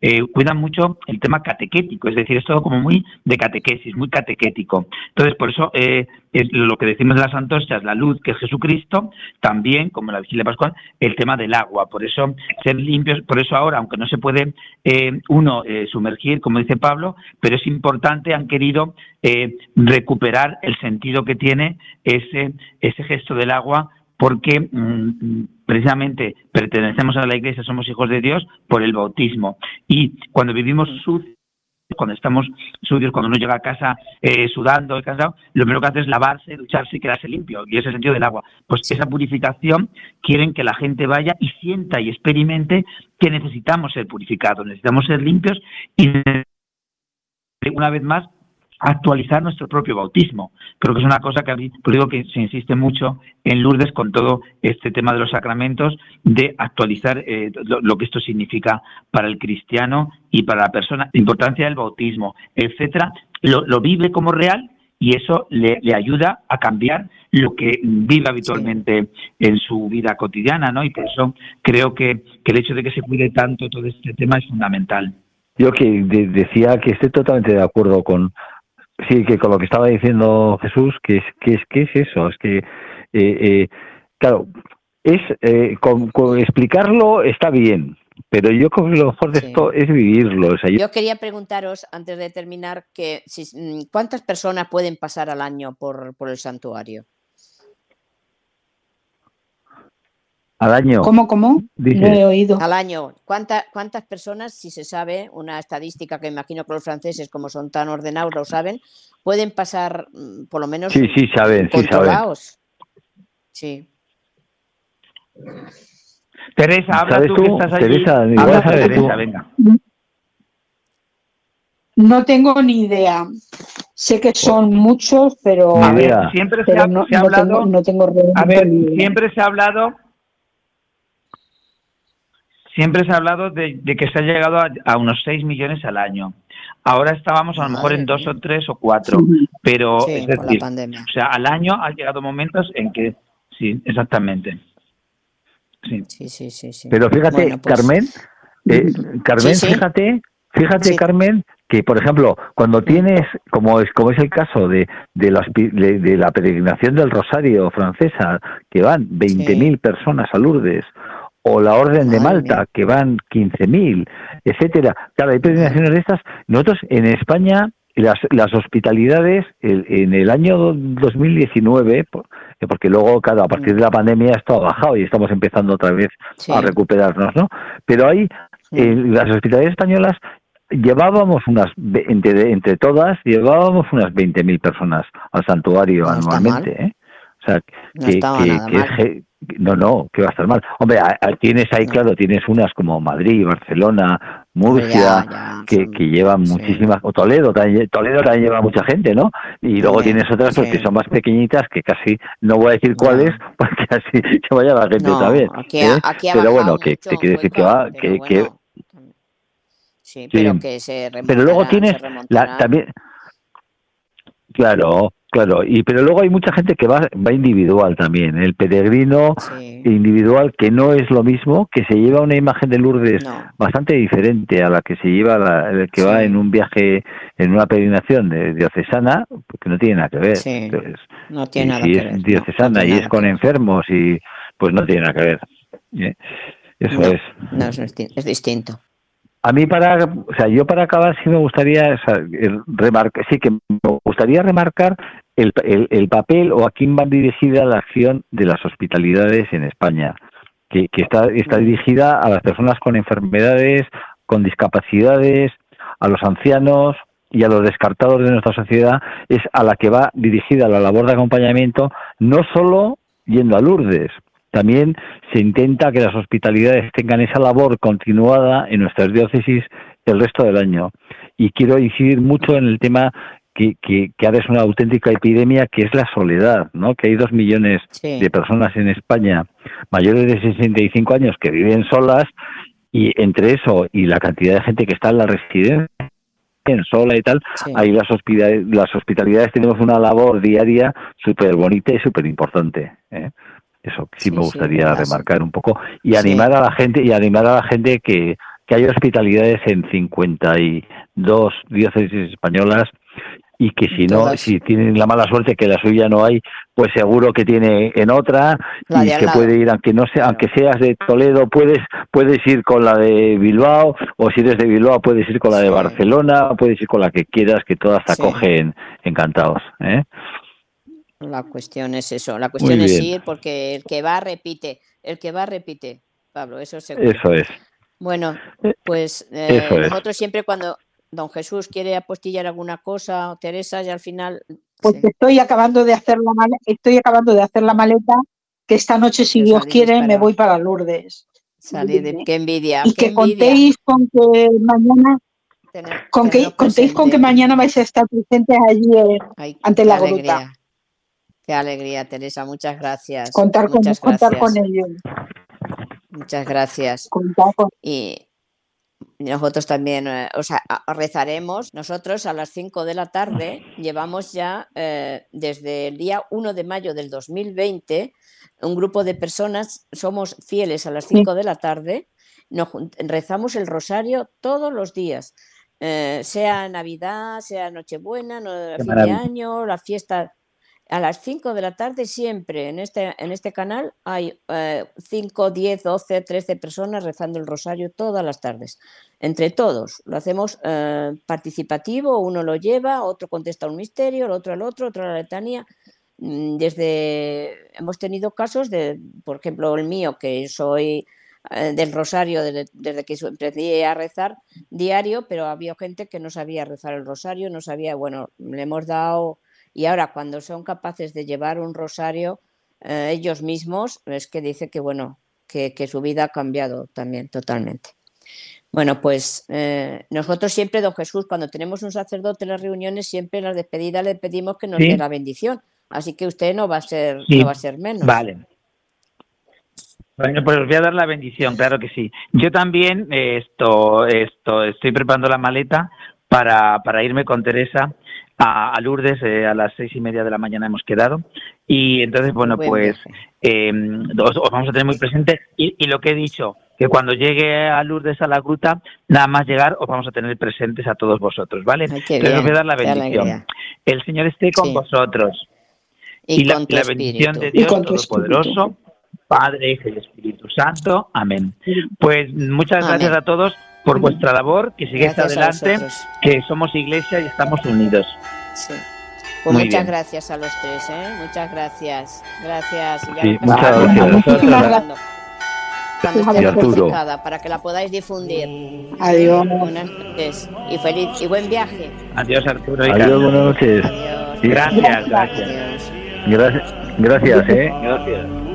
eh, cuidan mucho el tema catequético, es decir, es todo como muy de catequesis, muy catequético. Entonces, por eso eh, lo que decimos de las antorchas, la luz que es Jesucristo, también, como la vigilia pascual, el tema del agua. Por eso, ser limpios, por eso ahora, aunque no se puede eh, uno sumergir, como dice Pablo, pero es importante, han querido recuperar el sentido que tiene ese, ese gesto del agua porque mm, precisamente pertenecemos a la iglesia, somos hijos de Dios por el bautismo. Y cuando vivimos sucios, cuando estamos sucios, cuando uno llega a casa eh, sudando, cansado, lo primero que hace es lavarse, ducharse y quedarse limpio. Y ese sentido del agua. Pues esa purificación quieren que la gente vaya y sienta y experimente que necesitamos ser purificados, necesitamos ser limpios y una vez más actualizar nuestro propio bautismo. Creo que es una cosa que a mí, pues digo que se insiste mucho en Lourdes con todo este tema de los sacramentos, de actualizar eh, lo, que esto significa para el cristiano y para la persona, la importancia del bautismo, etcétera, lo, vive como real y eso le, ayuda a cambiar lo que vive habitualmente en su vida cotidiana, ¿no? Y por eso creo que el hecho de que se cuide tanto todo este tema es fundamental. Yo que decía que estoy totalmente de acuerdo con, Sí, que con lo que estaba diciendo Jesús, que es, que es, que es eso, es que, eh, eh, claro, es eh, con, explicarlo está bien, pero yo creo que lo mejor de esto es vivirlo. yo... quería preguntaros, antes de terminar, que si, mm, ¿cuántas personas pueden pasar al año por, por el santuario? Al año. ¿Cómo, cómo? no he oído. Al año. ¿Cuántas personas, si se sabe, una estadística que imagino que los franceses, como son tan ordenados, lo saben, pueden pasar mm, por lo menos sí, sí, saben, sí, saben. Sí. Teresa, habla tú, que estás allí. Teresa, habla Teresa, venga. No tengo ni idea. Sé que son muchos, pero, a ver, siempre se, ha, no, hablado. No tengo, a ver, siempre se ha hablado siempre se ha hablado de, que se ha llegado a, unos 6 millones al año. Ahora estábamos a lo mejor en 2 o 3 o 4, pero es decir, o sea, al año ha llegado momentos en que, sí, exactamente. Sí, sí, sí. sí, Pero fíjate, pues Carmen, eh, Carmen, fíjate, fíjate, Carmen, que por ejemplo, cuando tienes, como es como es el caso de, de, de, la peregrinación del Rosario francesa, que van 20.000 personas a Lourdes, o la Orden de Malta, que van 15.000, etcétera. Claro, hay peregrinaciones de estas. Nosotros en España, las, las hospitalidades, en el año 2019, porque luego, claro, a partir de la pandemia esto ha bajado y estamos empezando otra vez a recuperarnos, ¿no? Pero hay, las hospitalidades españolas llevábamos unas, entre, entre todas, llevábamos unas 20.000 personas al santuario anualmente, ¿eh? O sea, que, que, no, no, que va a estar mal. Hombre, tienes ahí, claro, tienes unas como Madrid, Barcelona, Murcia, que, que, llevan muchísimas, o Toledo, Toledo también lleva mucha gente, ¿no? Y luego tienes otras pues, que son más pequeñitas, que casi, no voy a decir cuáles, porque así se vaya la gente también. ¿eh? pero bueno, que te quiere decir que va, que, que... Sí, pero que se Pero luego tienes la, también, claro, Claro, y pero luego hay mucha gente que va, va individual también. El peregrino individual, que no es lo mismo, que se lleva una imagen de Lourdes bastante diferente a la que se lleva la, el que va en un viaje, en una peregrinación de, diocesana, porque no tiene nada que ver. no tiene nada si que es ver. diocesana y es con enfermos, y pues no tiene nada que ver. ¿eh? Eso es. No, es distinto. A mí para, o sea, yo para acabar sí me gustaría remarcar, sí que me gustaría remarcar el, el, papel o a quién va dirigida la acción de las hospitalidades en España, que, que está, está dirigida a las personas con enfermedades, con discapacidades, a los ancianos y a los descartados de nuestra sociedad, es a la que va dirigida la labor de acompañamiento, no solo yendo a Lourdes, también se intenta que las hospitalidades tengan esa labor continuada en nuestras diócesis el resto del año. Y quiero incidir mucho en el tema que, que, ahora es una auténtica epidemia, que es la soledad, ¿no? Que hay dos millones de personas en España mayores de 65 años que viven solas y entre eso y la cantidad de gente que está en la residencia en sola y tal, ahí las, hospitalidades, las hospitalidades tenemos una labor diaria súper bonita y súper importante. ¿eh? Eso sí, me gustaría remarcar un poco y animar a la gente y animar a la gente que, que hay hospitalidades en 52 diócesis españolas y que si no, si tienen la mala suerte que la suya no hay, pues seguro que tiene en otra y que puede ir, aunque no sea, aunque seas de Toledo, puedes puedes ir con la de Bilbao o si eres de Bilbao puedes ir con la de Barcelona, puedes ir con la que quieras, que todas te acogen encantados. ¿eh? La cuestión es eso, la cuestión es ir porque el que va repite, el que va repite, Pablo, eso seguro. Eso es. Bueno, eh, pues eh, nosotros siempre cuando don Jesús quiere apostillar alguna cosa, Teresa, y al final... Pues estoy acabando de hacer la maleta, estoy acabando de hacer la maleta, que esta noche, si Dios quiere, me voy para Lourdes. Salir de, qué envidia. Y que contéis con que mañana con que contéis con que mañana vais a estar presentes allí ante la gruta. Qué alegría, Teresa. Muchas gracias. Contar con, contar con ellos. Muchas gracias. Y nosotros también, eh, o sea, rezaremos. Nosotros a las 5 de la tarde llevamos ya eh, desde el día 1 de mayo del 2020 un grupo de personas, somos fieles a las 5 de la tarde, nos, rezamos el rosario todos los días. Eh, sea Navidad, sea Nochebuena, no, fin de año, la fiesta, a las 5 de la tarde siempre en este, en este canal hay 5, 10, 12, 13 personas rezando el rosario todas las tardes. Entre todos. Lo hacemos eh, participativo, uno lo lleva, otro contesta un misterio, el otro al otro, otro a la letanía. Mm, desde hemos tenido casos de, por ejemplo, el mío, que soy eh, del rosario desde, desde, que empecé a rezar diario, pero había gente que no sabía rezar el rosario, no sabía, bueno, le hemos dado y ahora cuando son capaces de llevar un rosario eh, ellos mismos, es que dice que bueno, que, su vida ha cambiado también totalmente. Bueno, pues eh, nosotros siempre, don Jesús, cuando tenemos un sacerdote en las reuniones, siempre en la despedida le pedimos que nos dé la bendición. Así que usted no va a ser, no va a ser menos. Vale. Bueno, pues os voy a dar la bendición, claro que sí. Yo también eh, esto, esto, estoy preparando la maleta para, para irme con Teresa a, Lourdes eh, a las seis y media de la mañana hemos quedado. Y entonces bueno pues eh, os, vamos a tener muy presente. Y, lo que he dicho que cuando llegue a Lourdes a la gruta nada más llegar os vamos a tener presentes a todos vosotros vale les voy a dar la bendición. el Señor esté con vosotros. Y, la, bendición de Dios Todopoderoso Padre, Hijo y Espíritu Santo. Amén. Pues muchas gracias a todos por vuestra labor, que sigáis adelante, que somos iglesia y estamos unidos. Sí. Pues muchas gracias a los tres, ¿eh? Muchas gracias. Gracias. sí, muchas gracias. Cuando para que la podáis difundir. Adiós. Buenas noches y feliz y buen viaje. Adiós Arturo. Adiós, buenas noches. Adiós. Gracias, gracias. Gracias, gracias, eh. Gracias.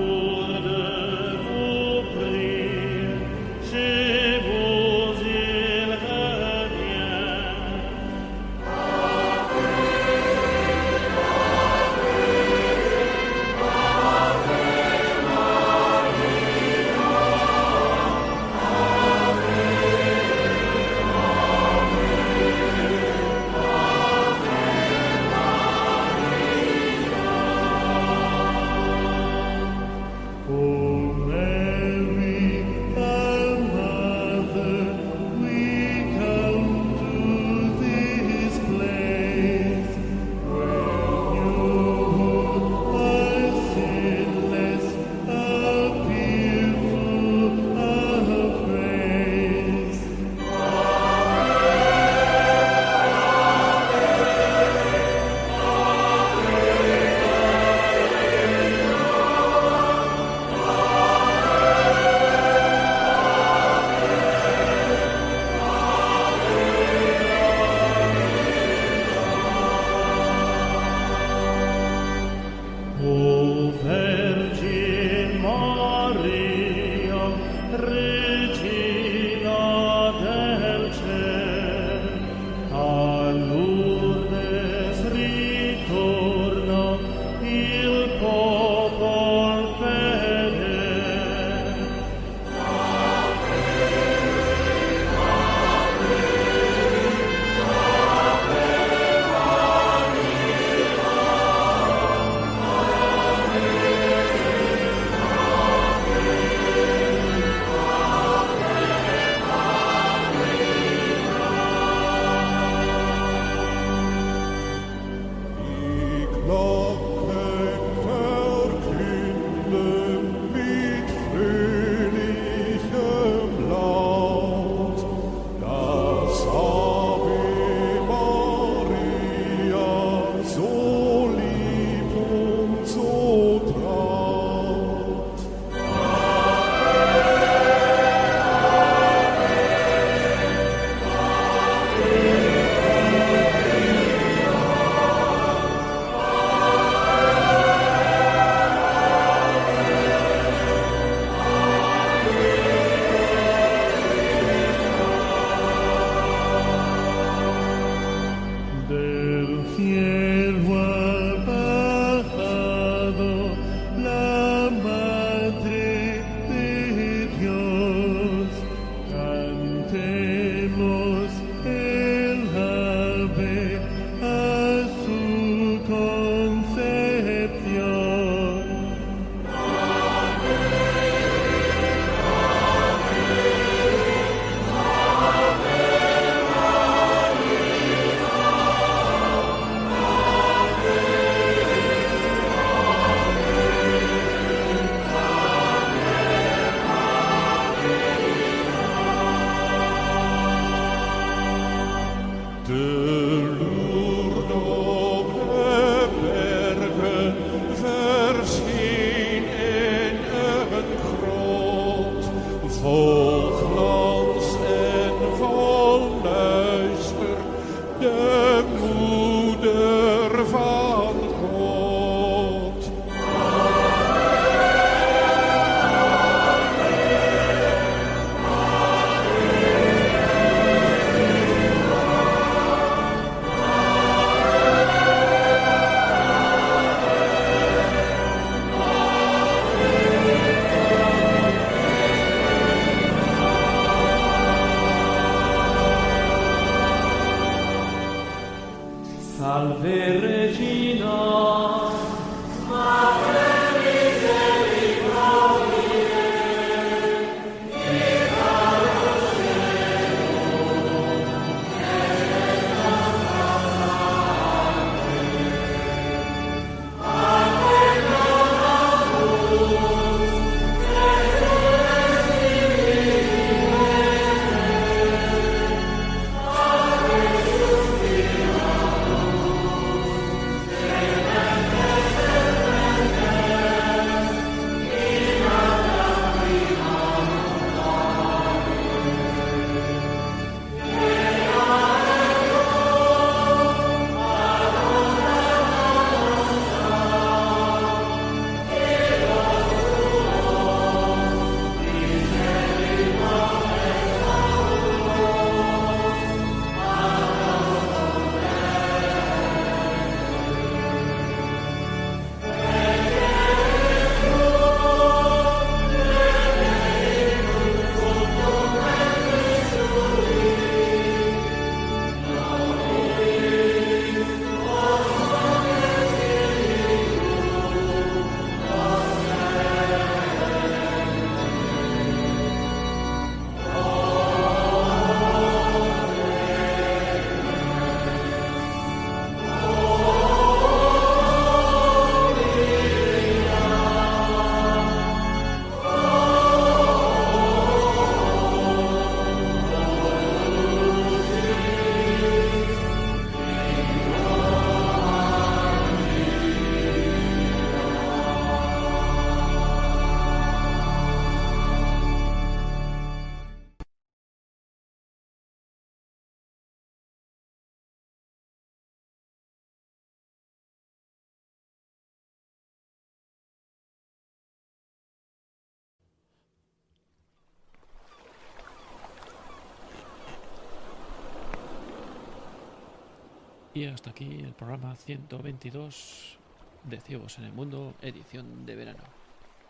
Hasta aquí el programa 122 de Ciegos en el Mundo, edición de verano.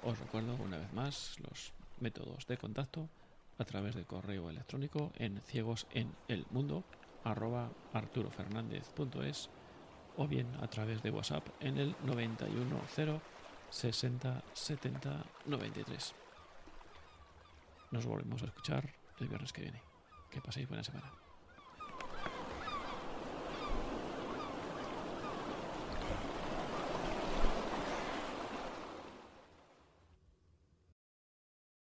Os recuerdo una vez más los métodos de contacto a través de correo electrónico en ciegos en el mundo arroba o bien a través de WhatsApp en el 910 60 70 93. Nos volvemos a escuchar el viernes que viene. Que paséis buena semana.